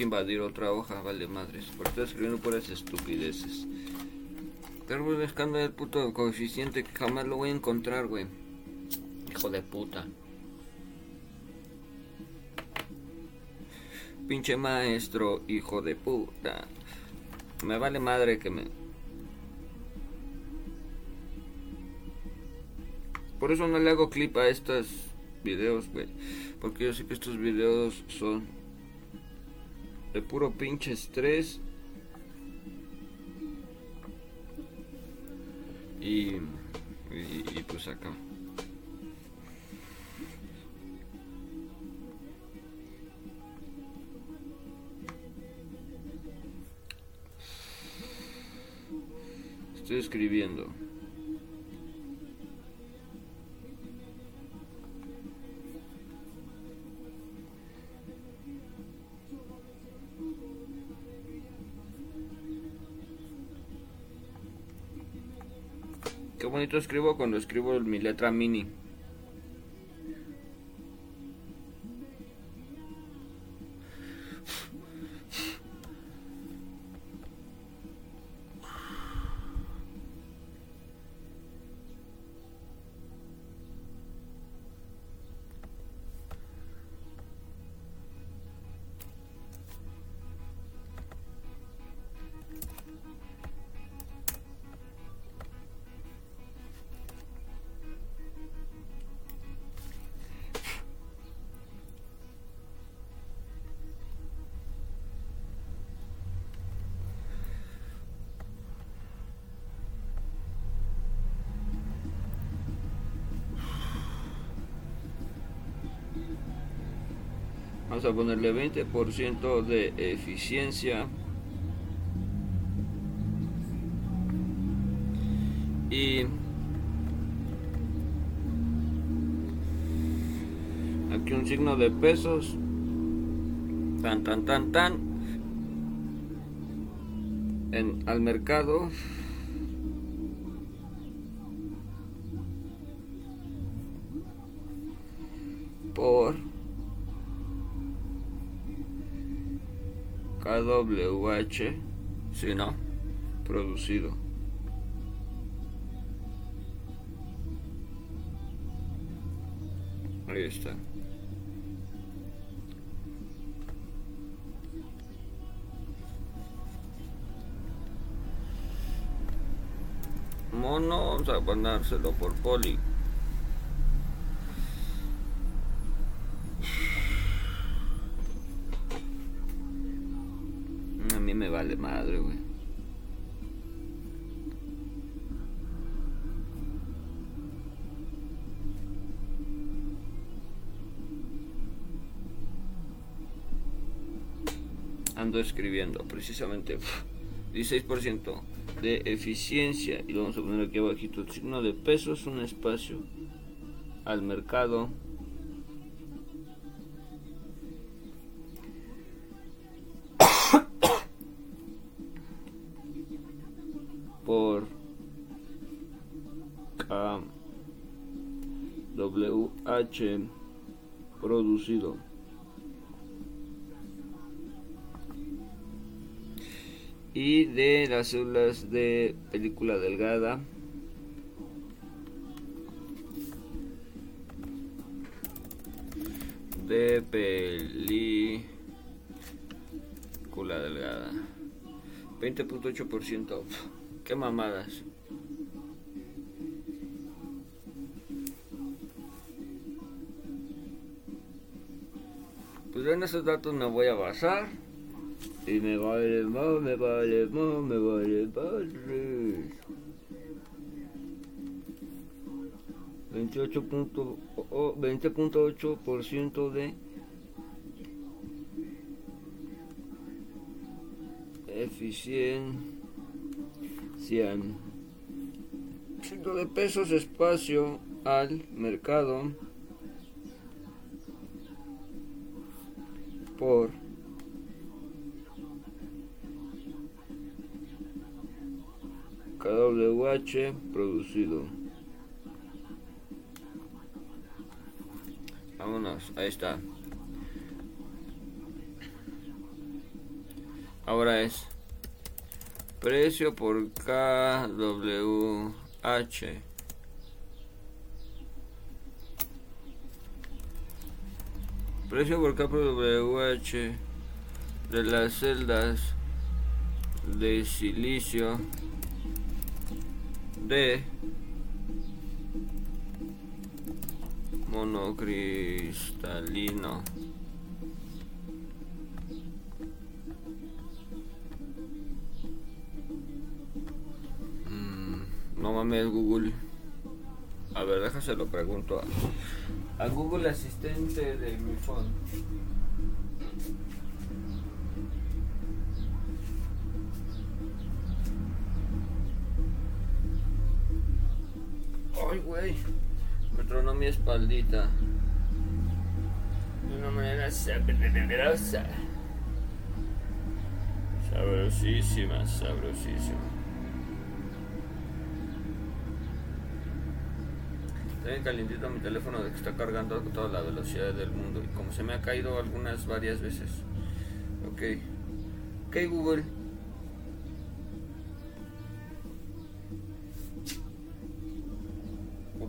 Invadir otra hoja, vale madres. Porque estoy escribiendo puras estupideces. Pero voy buscando el puto coeficiente que jamás lo voy a encontrar, güey. Hijo de puta. Pinche maestro, hijo de puta. Me vale madre que me... Por eso no le hago clip a estos videos, güey. Porque yo sé que estos videos son de puro pinche estrés. Y, y, pues acá. Estoy escribiendo. Qué bonito escribo cuando escribo mi letra mini. A ponerle 20% de eficiencia. Y aquí un signo de pesos. Tan, tan, tan, tan. En, al mercado. KWH, si no, producido. Ahí está. Mono, vamos a ponérselo por poli. escribiendo, precisamente 16% de eficiencia y lo vamos a poner aquí abajito el signo de pesos, un espacio al mercado. por KWH producido. Y de las células de película delgada. De película delgada. 20.8%. Qué mamadas. Pues en esos datos me voy a basar. Y me vale más, me vale más, me vale más. 28.8% de eficiencia. Ciclo de pesos, espacio al mercado Producido. Vámonos, ahí está. Ahora es precio por KWH. Precio por KWH de las celdas de silicio de monocristalino. Mm, no mames Google. A ver, déjase lo pregunto a, a Google Asistente de mi phone. Espaldita. De una manera sabrosa. Sabrosísima, sabrosísima. Está bien calientito mi teléfono de que está cargando a toda la velocidad del mundo. Y como se me ha caído algunas varias veces. Ok. Ok, Google.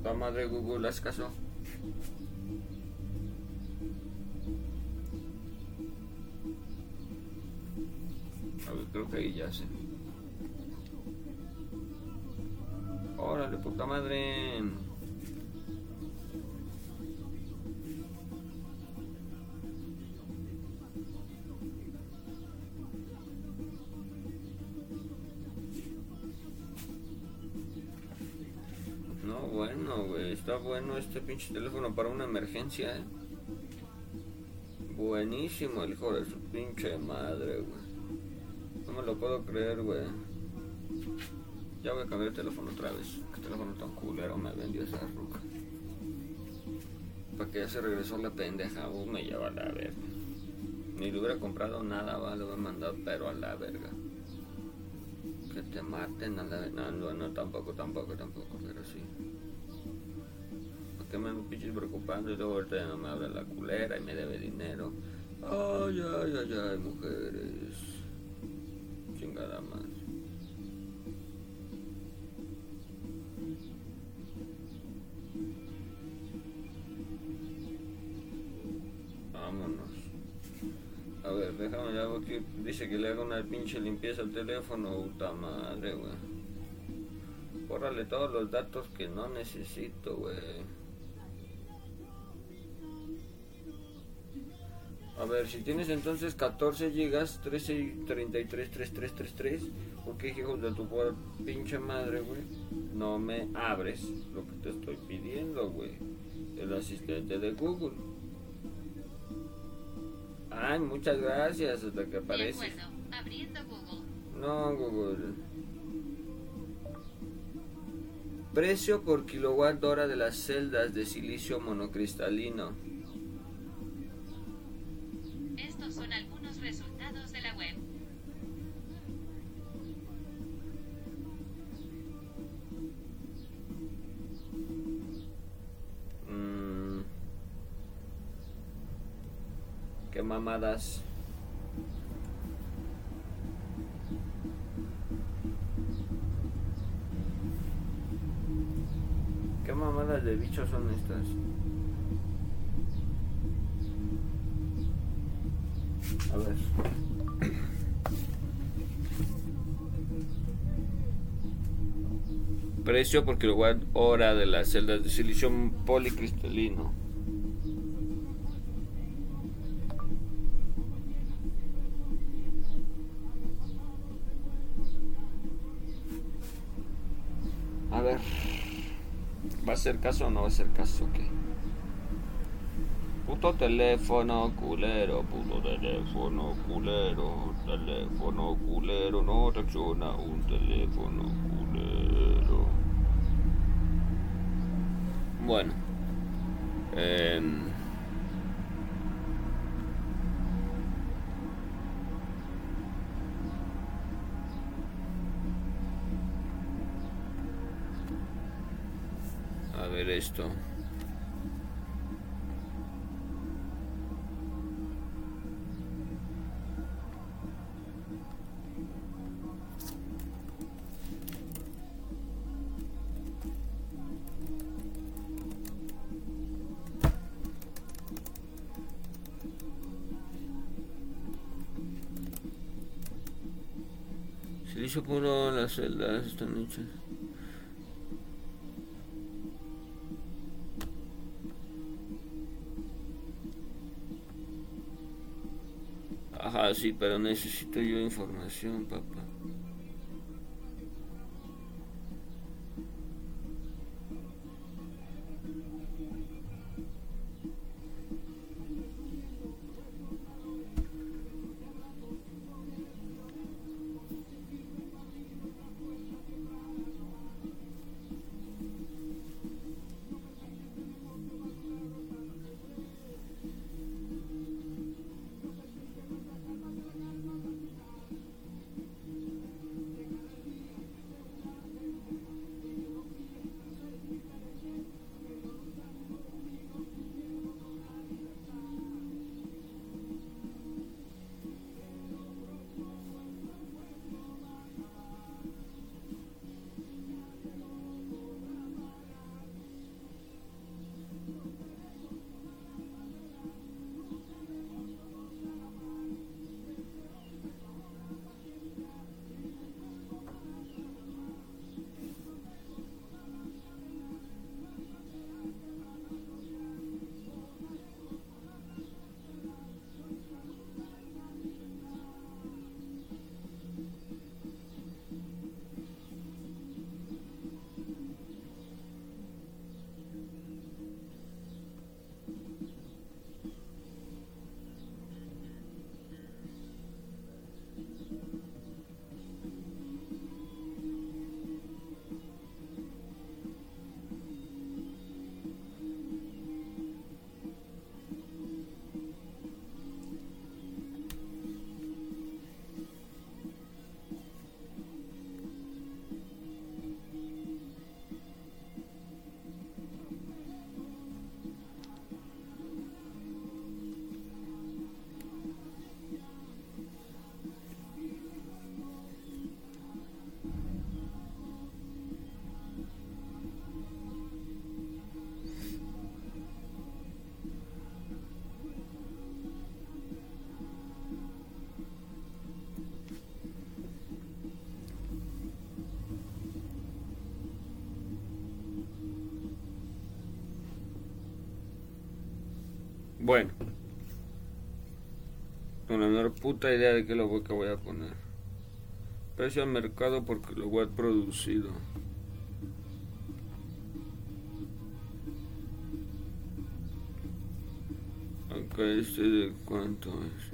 Puta madre Google, haz caso. A ver, creo que ahí ya sé. Órale, puta madre. Bueno este pinche teléfono para una emergencia, eh. Buenísimo el hijo de su pinche madre, güey. No me lo puedo creer, güey. Ya voy a cambiar el teléfono otra vez. Qué teléfono tan culero me vendió esa ruca. Para que ya se regresó la pendeja, uh, me lleva a la verga. Ni le hubiera comprado nada, va, le voy a mandar pero a la verga. Que te maten a la verga. No, no, tampoco, tampoco, tampoco, pero sí. ¿Por qué me ando pinches preocupando y luego ahorita ya me habla la culera y me debe dinero? Ay, ay, ay, mujeres. Chingada más. Vámonos. A ver, déjame ya que dice que le haga una pinche limpieza al teléfono, puta madre, güey. Bórrale todos los datos que no necesito, güey. A ver, si tienes entonces 14 gigas, 13 y 33, 3333, ¿por qué hijos de tu por- pinche madre, güey? No me abres lo que te estoy pidiendo, güey. El asistente de Google. Ay, muchas gracias, hasta que De aparece. acuerdo. Abriendo Google. No, Google. Precio por kilowatt hora de las celdas de silicio monocristalino. Son algunos resultados de la web. Mm. Qué mamadas. ¿Qué mamadas de bichos son estas? A ver. Precio por kilowatt hora de las celdas de silicio policristalino. A ver. ¿Va a ser caso o no va a ser caso? ¿Qué? Puto teléfono culero, puto teléfono culero, teléfono culero, no reacciona un teléfono culero. Bueno. em, a ver esto. Puro, las celdas están hechas. Ajá, sí, pero necesito yo información, papá. Bueno. Con la menor puta idea de qué lo que voy a poner. Precio al mercado porque lo voy a producido. Acá este de cuánto es.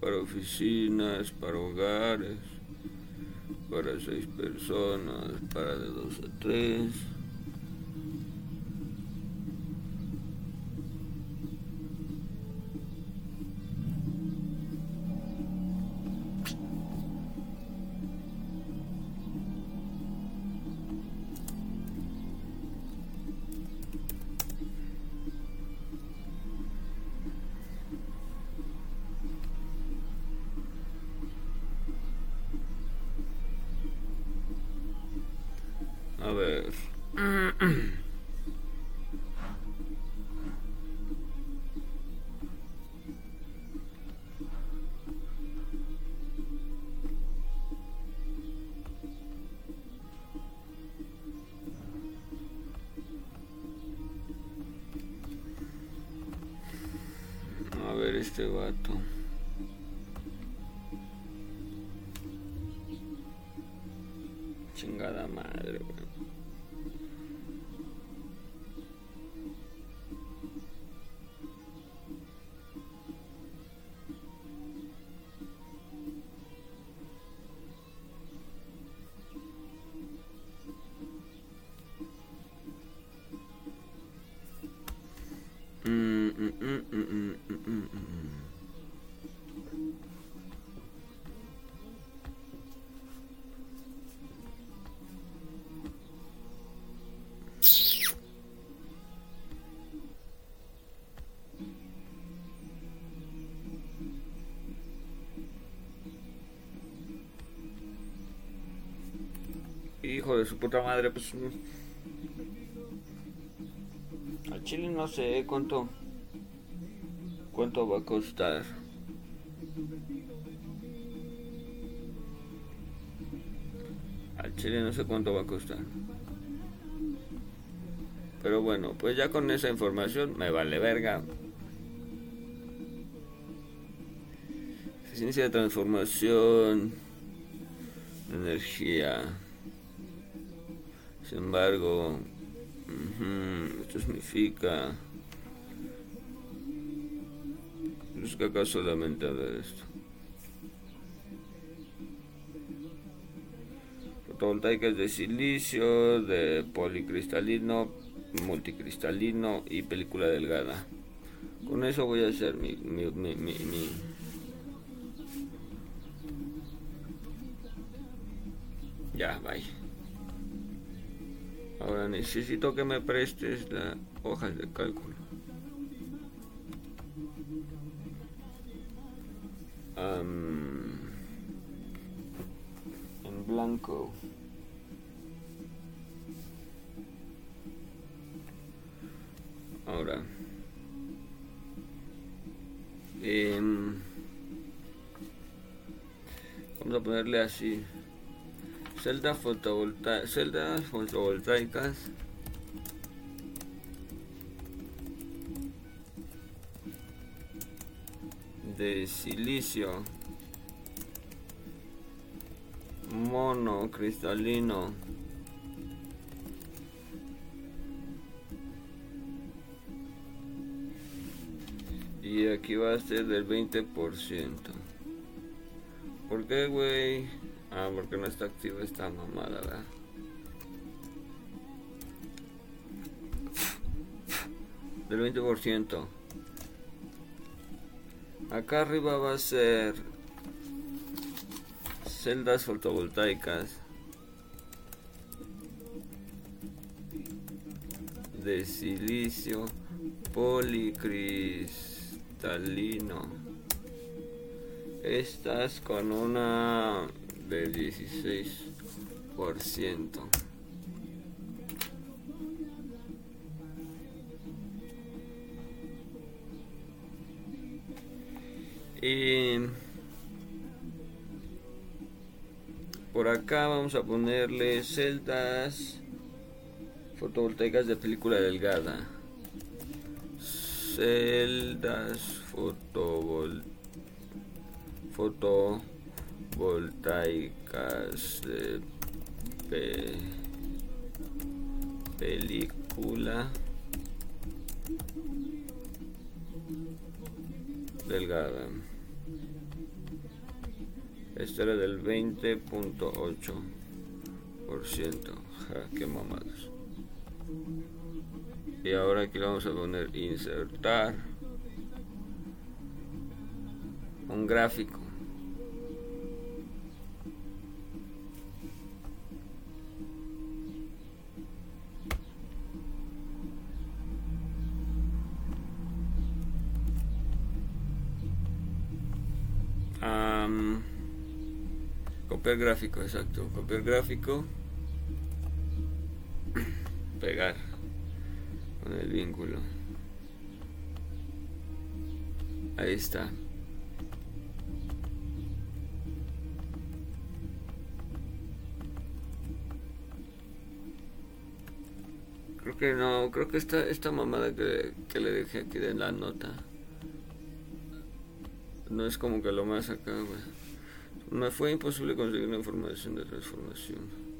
Para oficinas, para hogares para seis personas, para de dos a tres. Hijo de su puta madre, pues. Al chile no sé cuánto. ¿Cuánto va a costar? Al chile no sé cuánto va a costar. Pero bueno, pues ya con esa información me vale verga. Eficiencia de transformación. Energía. Sin embargo, esto significa... Busca acá solamente a ver esto. Fotovoltaicas de silicio, de policristalino, multicristalino y película delgada. Con eso voy a hacer mi, mi, mi, mi, necesito que me prestes las hojas de cálculo. En blanco. Ahora. em, vamos a ponerle así. Celdas fotovolta celdas fotovoltaicas. de silicio monocristalino y aquí va a ser del 20% ¿por qué güey? Ah porque no está activa esta mamada ¿verdad? del 20% Acá arriba va a ser celdas fotovoltaicas de silicio policristalino. Estas con una de 16%. Y por acá vamos a ponerle celdas fotovoltaicas de película delgada. Celdas fotovol fotovoltaicas de pe- película delgada. Este era del 20.8%. Ja, qué mamadas. Y ahora aquí vamos a poner insertar un gráfico. Copiar gráfico, exacto. Copiar gráfico. pegar con el vínculo. Ahí está. Creo que no, creo que esta, esta mamada que, que le dejé aquí de la nota no es como que lo más acá, güey. Me fue imposible conseguir una información de transformación.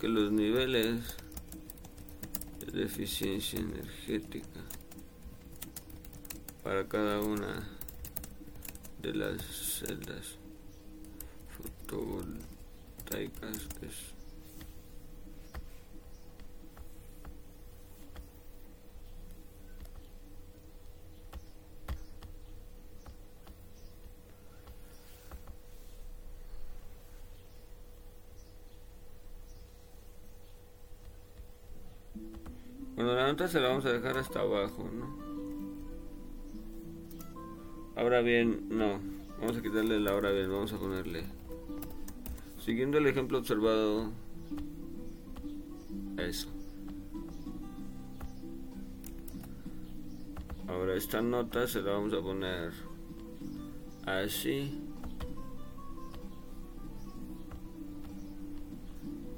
que los niveles de eficiencia energética para cada una de las celdas fotovoltaicas es Bueno, la nota se la vamos a dejar hasta abajo, ¿no? Ahora bien, no. Vamos a quitarle la hora bien, vamos a ponerle. Siguiendo el ejemplo observado. Eso. Ahora esta nota se la vamos a poner así.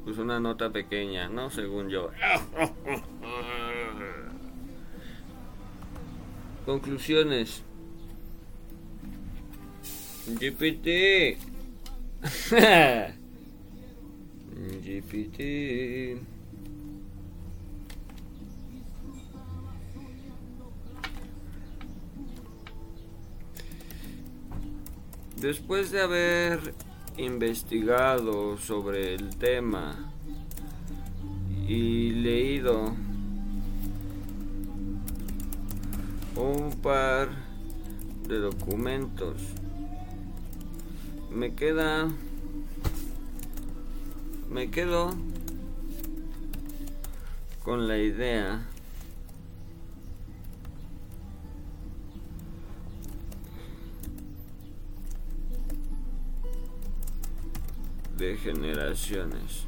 Pues una nota pequeña, ¿no? Según yo. Conclusiones. GPT. GPT. Después de haber investigado sobre el tema y leído un par de documentos. Me queda me quedo con la idea de generaciones.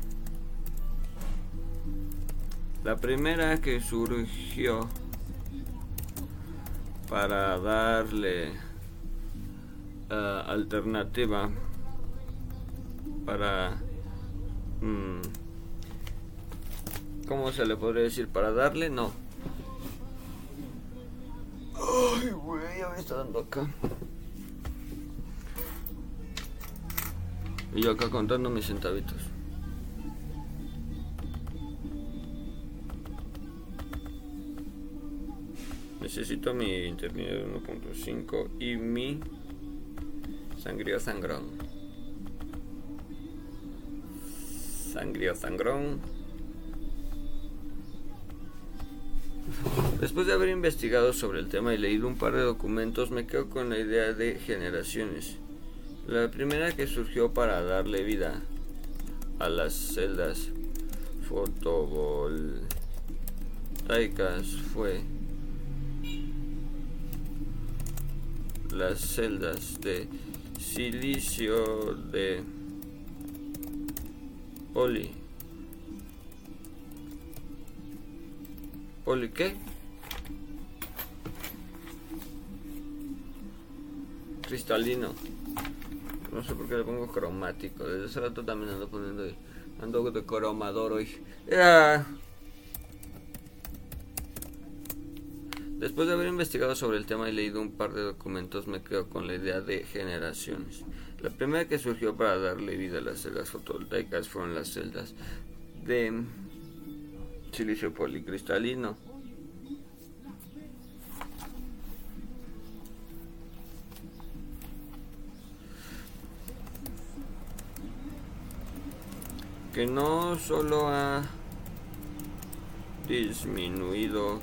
La primera que surgió para darle uh, alternativa para mm, ¿cómo se le podría decir? para darle no ay güey ya me está dando acá Y yo acá contando mis centavitos. Necesito mi internet 1.5 y mi sangrío sangrón. Sangrío sangrón. Después de haber investigado sobre el tema y leído un par de documentos, me quedo con la idea de generaciones. La primera que surgió para darle vida a las celdas fotovoltaicas fue las celdas de silicio de poli poli qué cristalino no sé por qué le pongo cromático. Desde ese rato también ando poniendo. Ando de cromador hoy. Después de haber investigado sobre el tema y leído un par de documentos, me quedo con la idea de generaciones. La primera que surgió para darle vida a las celdas fotovoltaicas fueron las celdas de silicio policristalino que no solo ha disminuido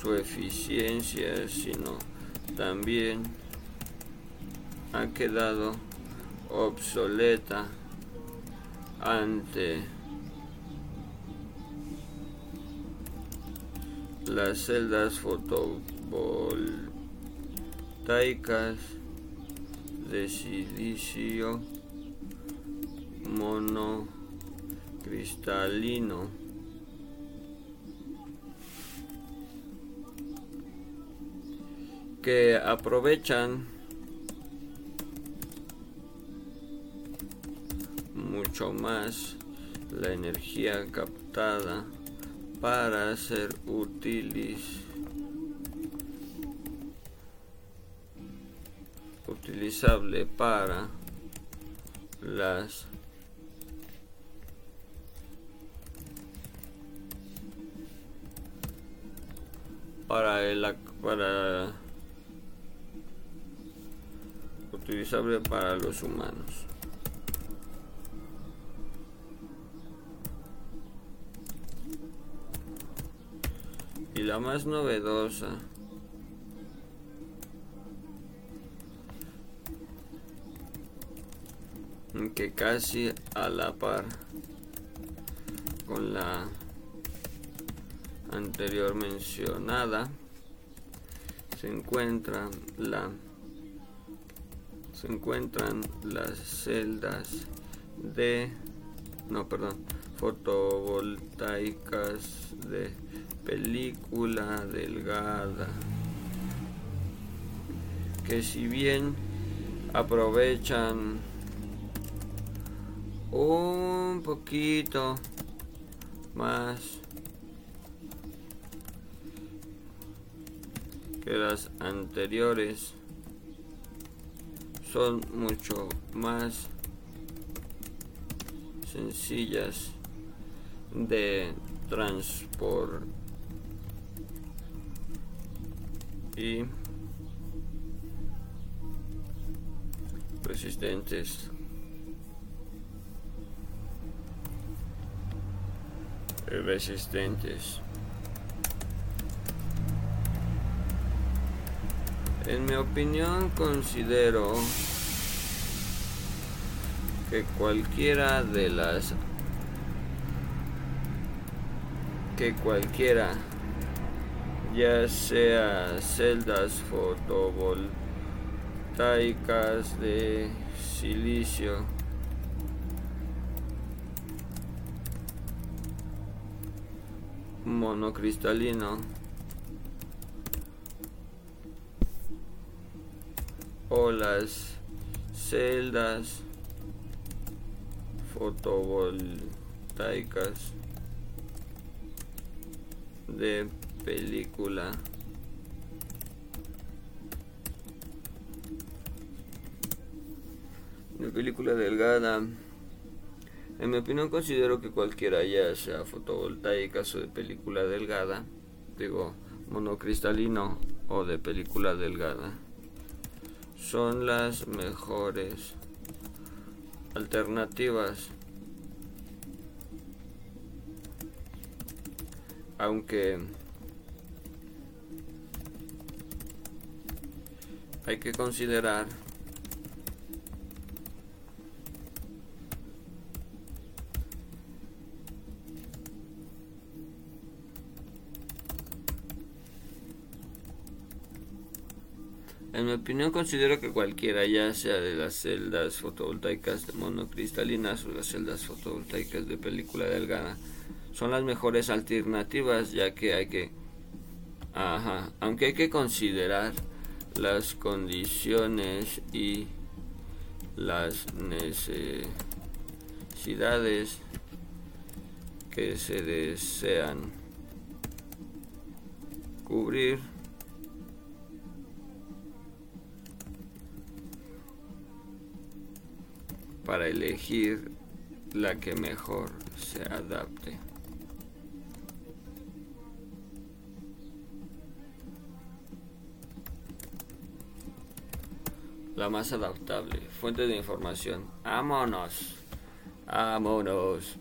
su eficiencia, sino también ha quedado obsoleta ante las celdas fotovoltaicas de silicio monocristalino que aprovechan mucho más la energía captada para ser útiles utilizable para las para el para utilizable para los humanos. Y la más novedosa. Que casi a la par con la anterior mencionada se encuentra la se encuentran las celdas de no perdón fotovoltaicas de película delgada que si bien aprovechan un poquito más que las anteriores son mucho más sencillas de transport y resistentes. Resistentes En mi opinión considero que cualquiera de las que cualquiera ya sea celdas fotovoltaicas de silicio monocristalino o las celdas fotovoltaicas de película. De película delgada. En mi opinión considero que cualquiera ya sea fotovoltaicas o de película delgada digo monocristalino o de película delgada son las mejores alternativas. Aunque hay que considerar En mi opinión considero que cualquiera, ya sea de las celdas fotovoltaicas monocristalinas o las celdas fotovoltaicas de película delgada, son las mejores alternativas ya que hay que... Ajá, aunque hay que considerar las condiciones y las necesidades que se desean cubrir para elegir la que mejor se adapte. La más adaptable. Fuente de información. Vámonos. Vámonos.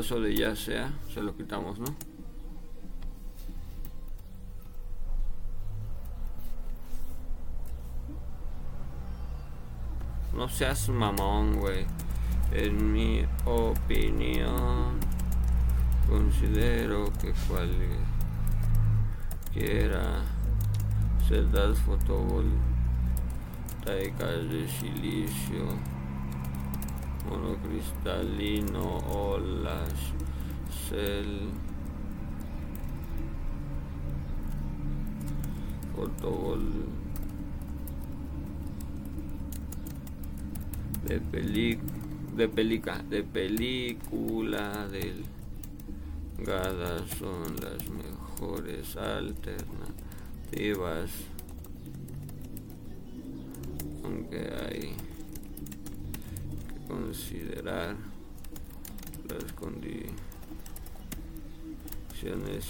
Eso de ya sea, se lo quitamos, ¿no? No seas mamón, güey. En mi opinión, considero que cualquiera celdas fotovoltaicas de silicio monocristalino o las cel fotovoltaicas de peli de pelica de película delgada son las mejores alternativas. Aunque hay considerar las condiciones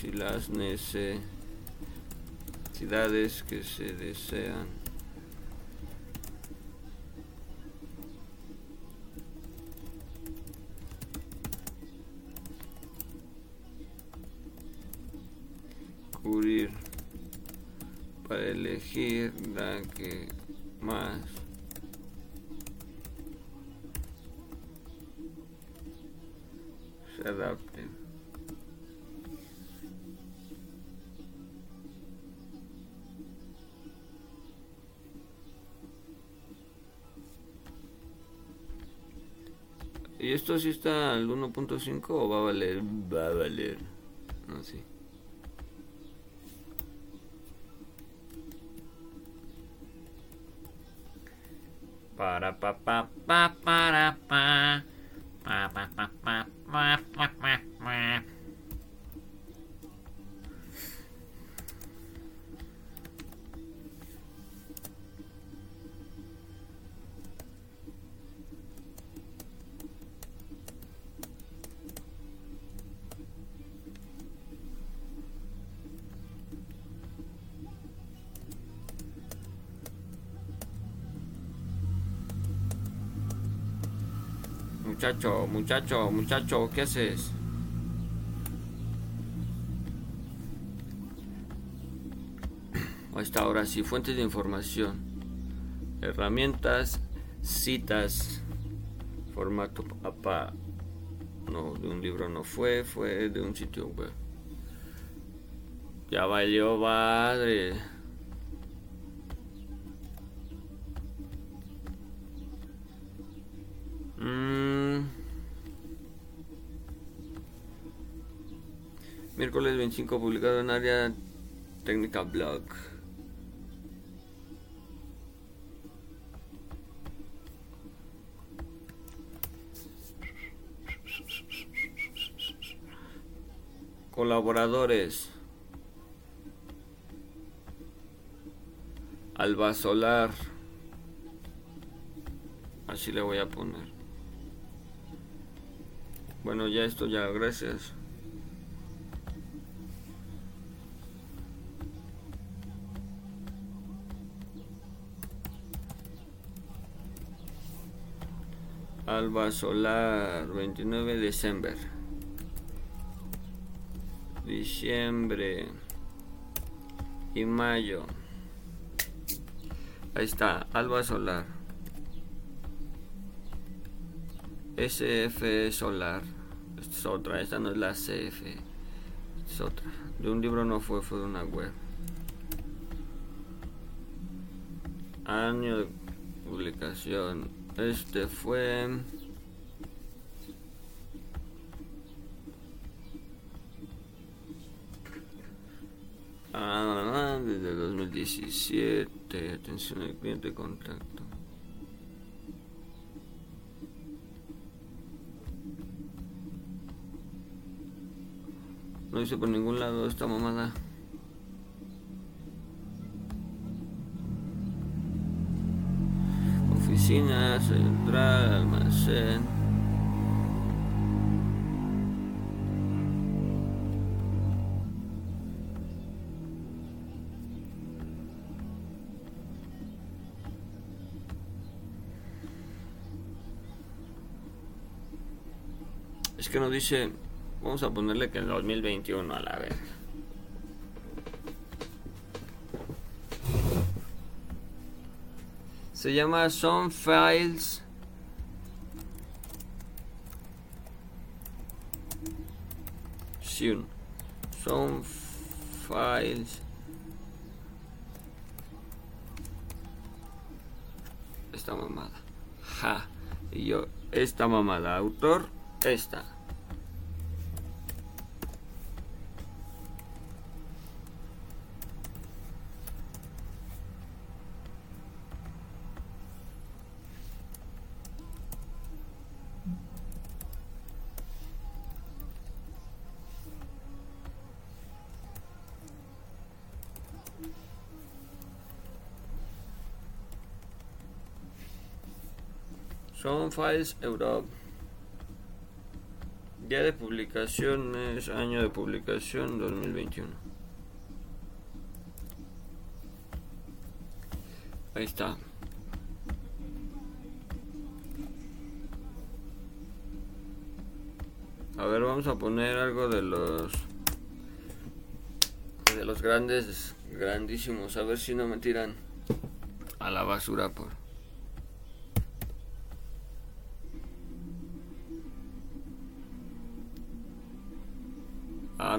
y las necesidades que se desean. Para elegir la que más se adapte. ¿Y esto sí está al 1.5 o va a valer? Va a valer. No sé. Para pa Muchacho, muchacho, muchacho, ¿qué haces? Ahí está, ahora sí, fuentes de información. Herramientas, citas, formato APA. No, de un libro no fue, fue de un sitio web. Ya valió madre. Miércoles 25 publicado en área técnica blog. Colaboradores. Alba Solar. Así le voy a poner. Bueno, ya esto ya, gracias. Alba Solar, 29 de diciembre. Diciembre y mayo. Ahí está, Alba Solar. SF Solar. Esta es otra, esta no es la CF. es otra. De un libro no fue, fue de una web. Año de publicación este fue... atención al cliente contacto. No hice por ningún lado esta mamada. Es que nos dice, vamos a ponerle que en 2021 a la vez. Se llama Some Files. Soon. Some Files. Esta mamada. Ja. Y yo, esta mamada. Autor, esta. Son Files Europe. Día de publicación es año de publicación 2021. Ahí está. A ver, vamos a poner algo de los de los grandes, grandísimos. A ver si no me tiran a la basura por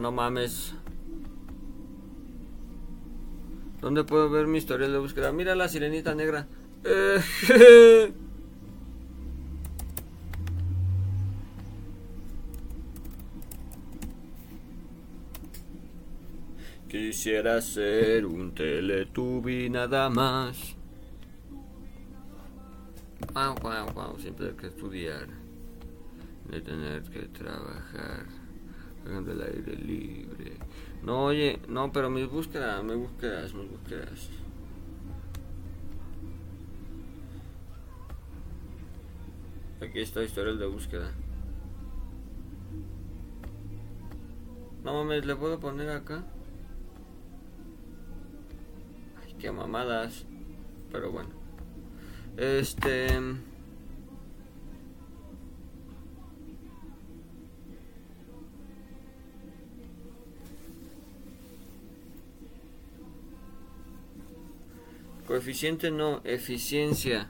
no mames. ¿Dónde puedo ver mi historial de búsqueda? Mira la sirenita negra. Quisiera ser un teletubi nada más. Wow, wow, wow. Siempre hay que estudiar. De tener que trabajar. Del aire libre. No, oye, no, pero mis búsquedas, mis búsquedas, mis búsquedas. Aquí está historial de búsqueda. No mames, ¿le puedo poner acá? Ay, qué mamadas. Pero bueno. Este... Coeficiente no, eficiencia.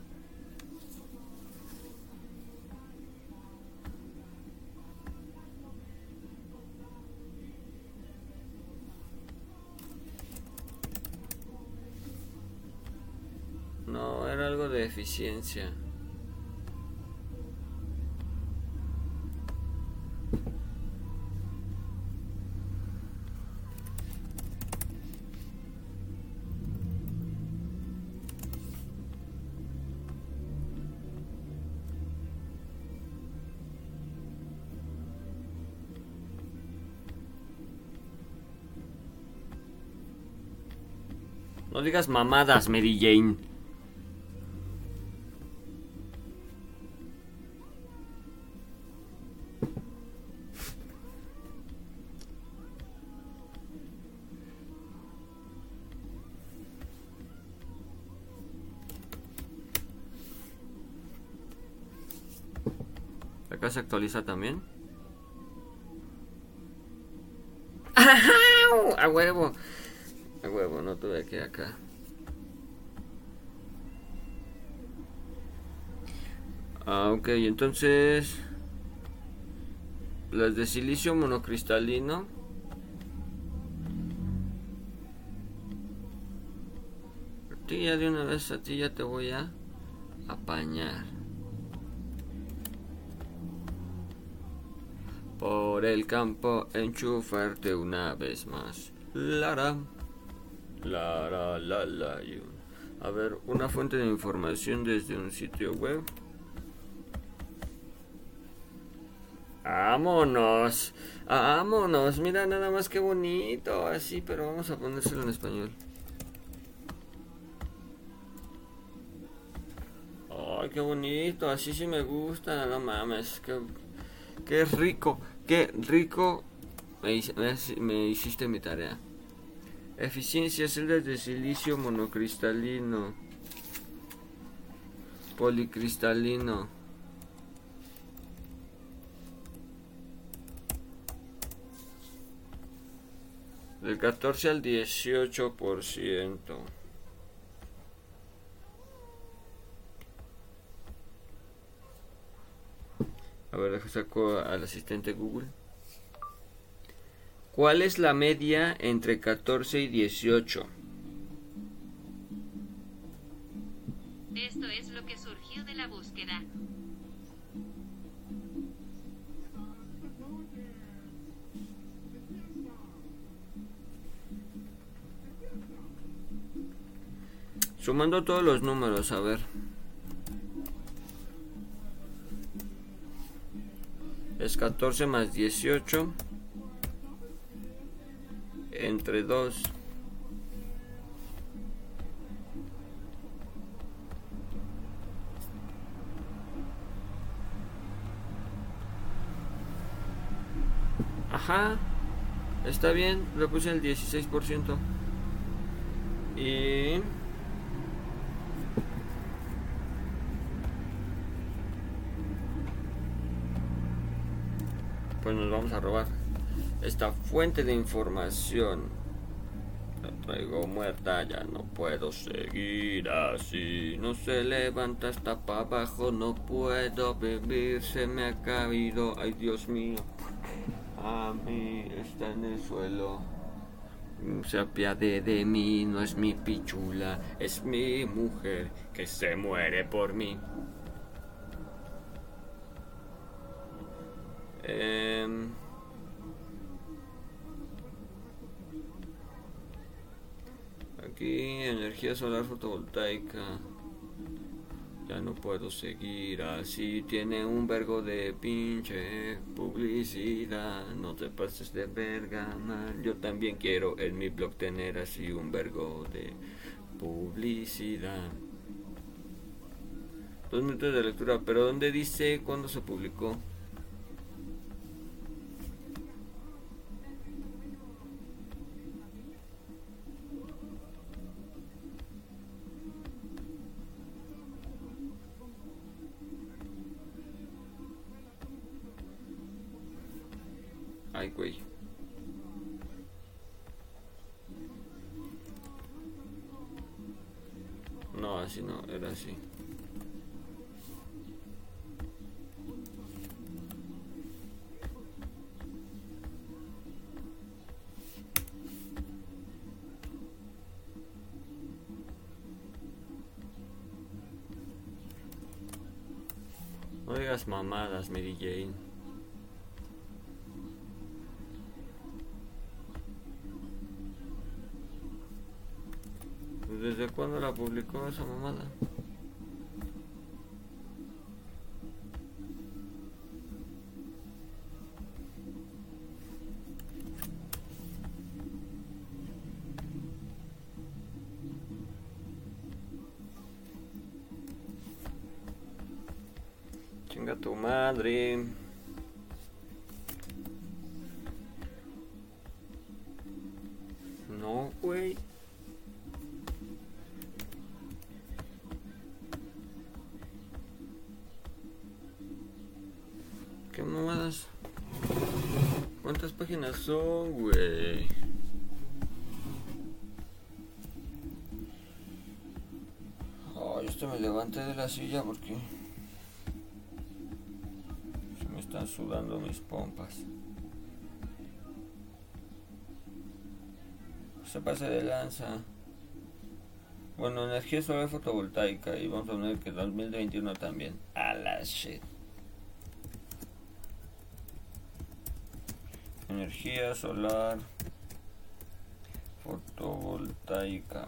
No, era algo de eficiencia. No digas mamadas, Mary Jane. Acá se actualiza también. A huevo. Que acá. Ah, ok, entonces. Las de silicio monocristalino. A ti ya de una vez, a ti ya te voy a apañar. Por el campo enchufarte una vez más. Lara. La, la, la, la, A ver, una fuente de información desde un sitio web. Vámonos, vámonos, mira nada más que bonito, así, pero vamos a ponérselo en español. Ay, qué bonito, así sí me gusta, no mames, qué, qué rico, qué rico me, me me hiciste mi tarea. Eficiencia, celdas de silicio monocristalino. Policristalino. Del 14 al 18%. A ver, saco al asistente Google. ¿Cuál es la media entre 14 y 18? Esto es lo que surgió de la búsqueda. Sumando todos los números, a ver. Es 14 más 18 entre 2. Ajá. Está bien, le puse el 16%. Y... Pues nos vamos a robar esta fuente de información. La traigo muerta, ya no puedo seguir así. No se levanta hasta para abajo, no puedo vivir, se me ha caído. Ay, Dios mío. A mí está en el suelo. Se apiade de mí, no es mi pichula, es mi mujer que se muere por mí. Eh, aquí, energía solar fotovoltaica. Ya no puedo seguir así. Tiene un vergo de pinche publicidad. No te pases de verga, man. Yo también quiero en mi blog tener así un vergo de publicidad. Dos minutos de lectura. Pero ¿dónde dice cuándo se publicó? Mamadas, Mary Jane. ¿Desde cuándo la publicó esa mamada? ¿Cuántas páginas son, güey? Ay, esto me levanté de la silla porque se me están sudando mis pompas. Se pase de lanza. Bueno, energía solar fotovoltaica y vamos a poner que 2021 también. A la shit. Energía solar fotovoltaica.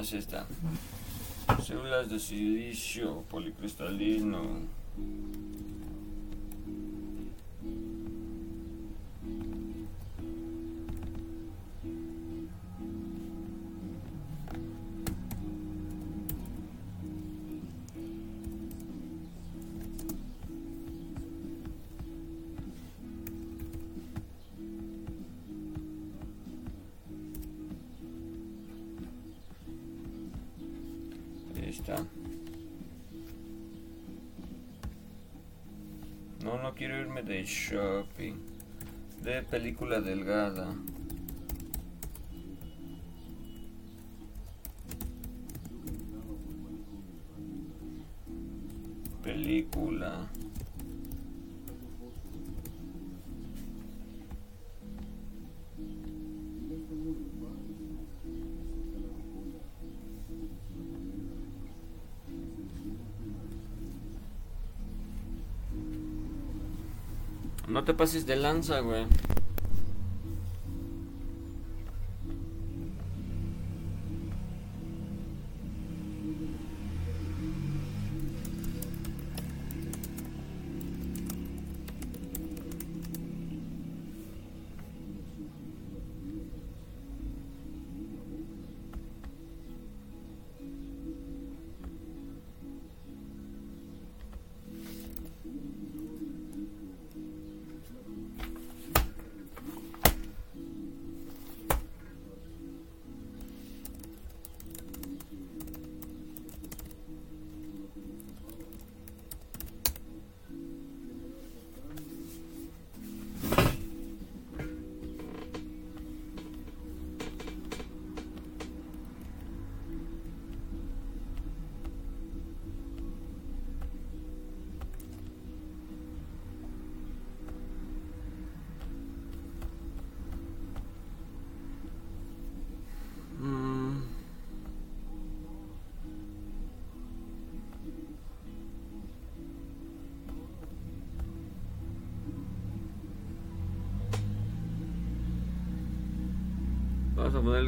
Así está. Células de silicio policristalino. De shopping. De película delgada. Película. Te pases de lanza, güey.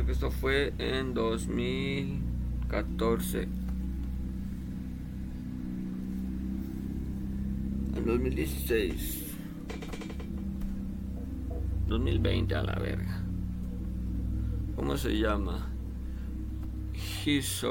Que esto fue en 2014. En 2016. 2020 a la verga. ¿Cómo se llama? His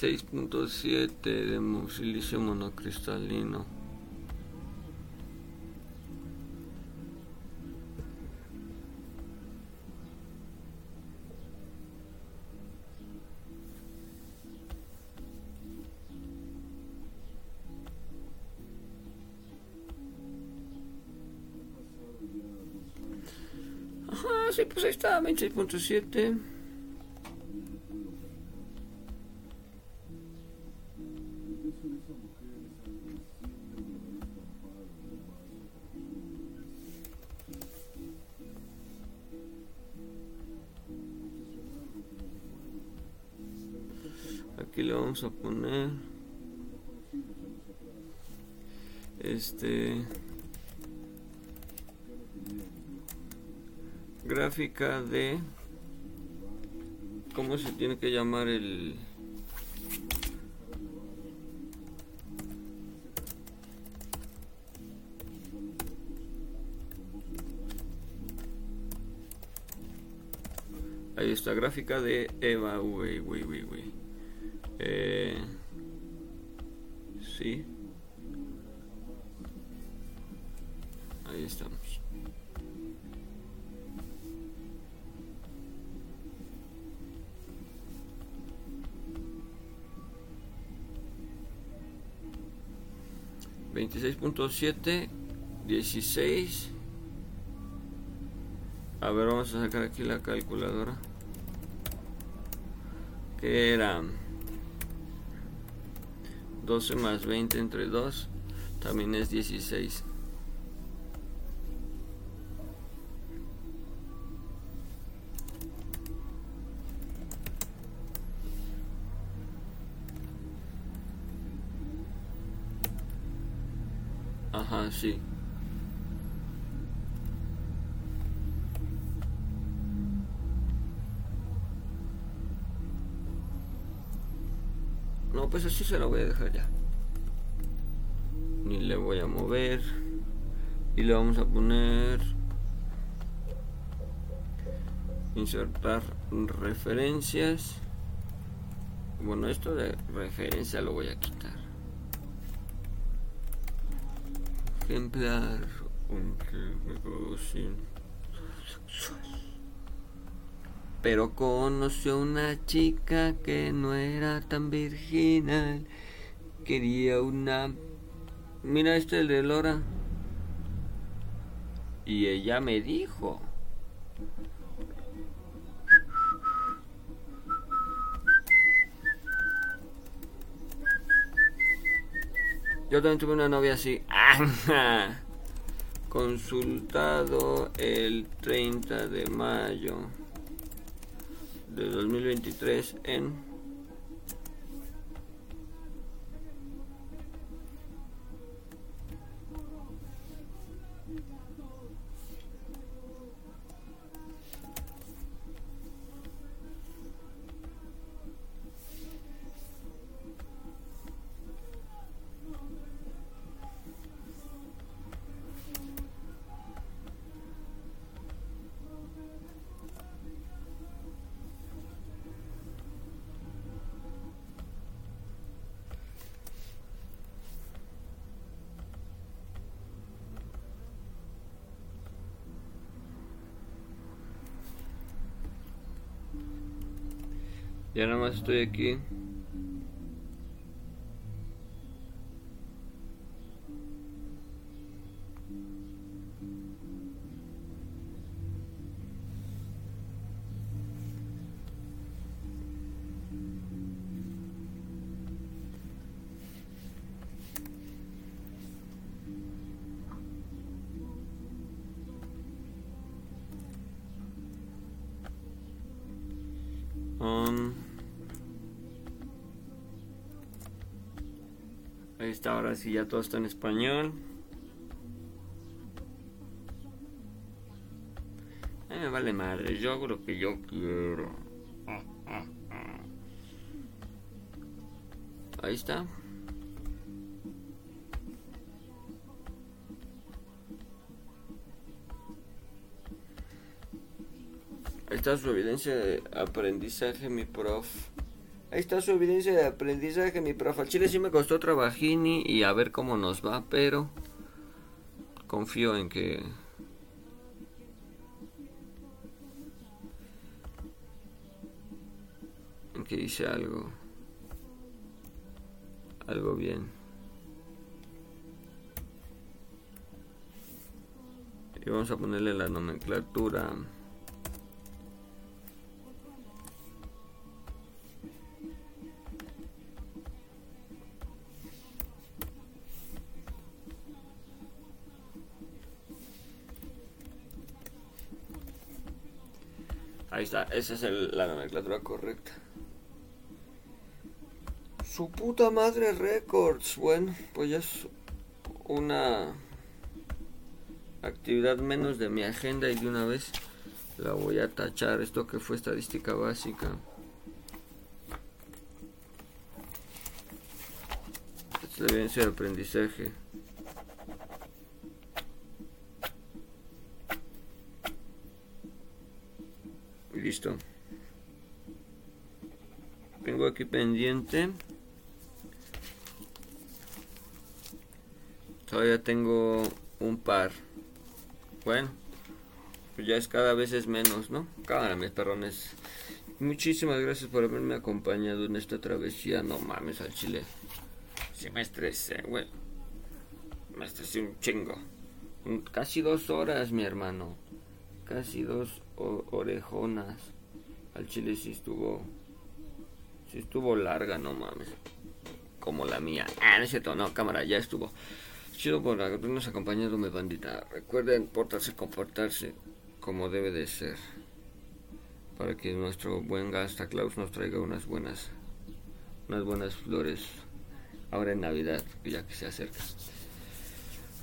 16.7 de silicio monocristalino. Sí, pues ahí está, 26.7. Aquí le vamos a poner este gráfica de cómo se tiene que llamar el Ahí está, gráfica de Eva, güey, güey, güey, güey. Eh, sí. Ahí estamos. Veintiséis punto siete, dieciséis. A ver, vamos a sacar aquí la calculadora que era 12 más 20 entre 2 también es 16. Ajá, sí. Pues así se lo voy a dejar ya. Ni le voy a mover. Y le vamos a poner... Insertar referencias. Bueno, esto de referencia lo voy a quitar. Ejemplar. Pero conoció una chica que no era tan virginal. Quería una... Mira este de Lora. Y ella me dijo. Yo también tuve una novia así. Consultado el 30 de mayo 2023 en Ya nada más estoy aquí. Sí ya todo está en español. Me vale madre, yo hago lo que yo quiero. Ahí está. Ahí está su evidencia de aprendizaje, mi prof. Ahí está su evidencia de aprendizaje, mi prof. Al chile sí me costó trabajini y a ver cómo nos va, pero confío en que en que hice algo algo bien. Y vamos a ponerle la nomenclatura. Esa es el- la nomenclatura correcta. Su puta madre Records. Bueno, pues ya es una actividad menos de mi agenda y de una vez la voy a tachar. Esto que fue estadística básica. Esta es la evidencia de aprendizaje. Y listo. Tengo aquí pendiente. Todavía tengo un par. Bueno, pues ya es cada vez es menos, ¿no? Cámara, mis perrones. Muchísimas gracias por haberme acompañado en esta travesía. No mames al chile. Si me estresé, güey. Me estresé un chingo. Casi dos horas, mi hermano. Casi dos orejonas. Al chile sí estuvo. Sí estuvo larga, no mames. Como la mía. Ah, no es cierto, no, cámara, ya estuvo. Chido por habernos acompañado, mi bandita. Recuerden portarse, comportarse como debe de ser. Para que nuestro buen Gasta Claus nos traiga unas buenas, unas buenas flores. Ahora en Navidad, ya que se acerca.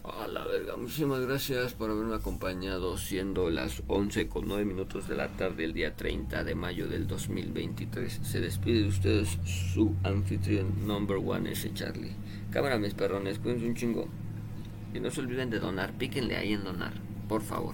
A la verga, muchísimas gracias por haberme acompañado siendo las 11 con 9 minutos de la tarde el día 30 de mayo del 2023. Se despide de ustedes su anfitrión number one ese Charlie. Cámara mis perrones, cuídense un chingo. Y no se olviden de donar, píquenle ahí en donar, por favor.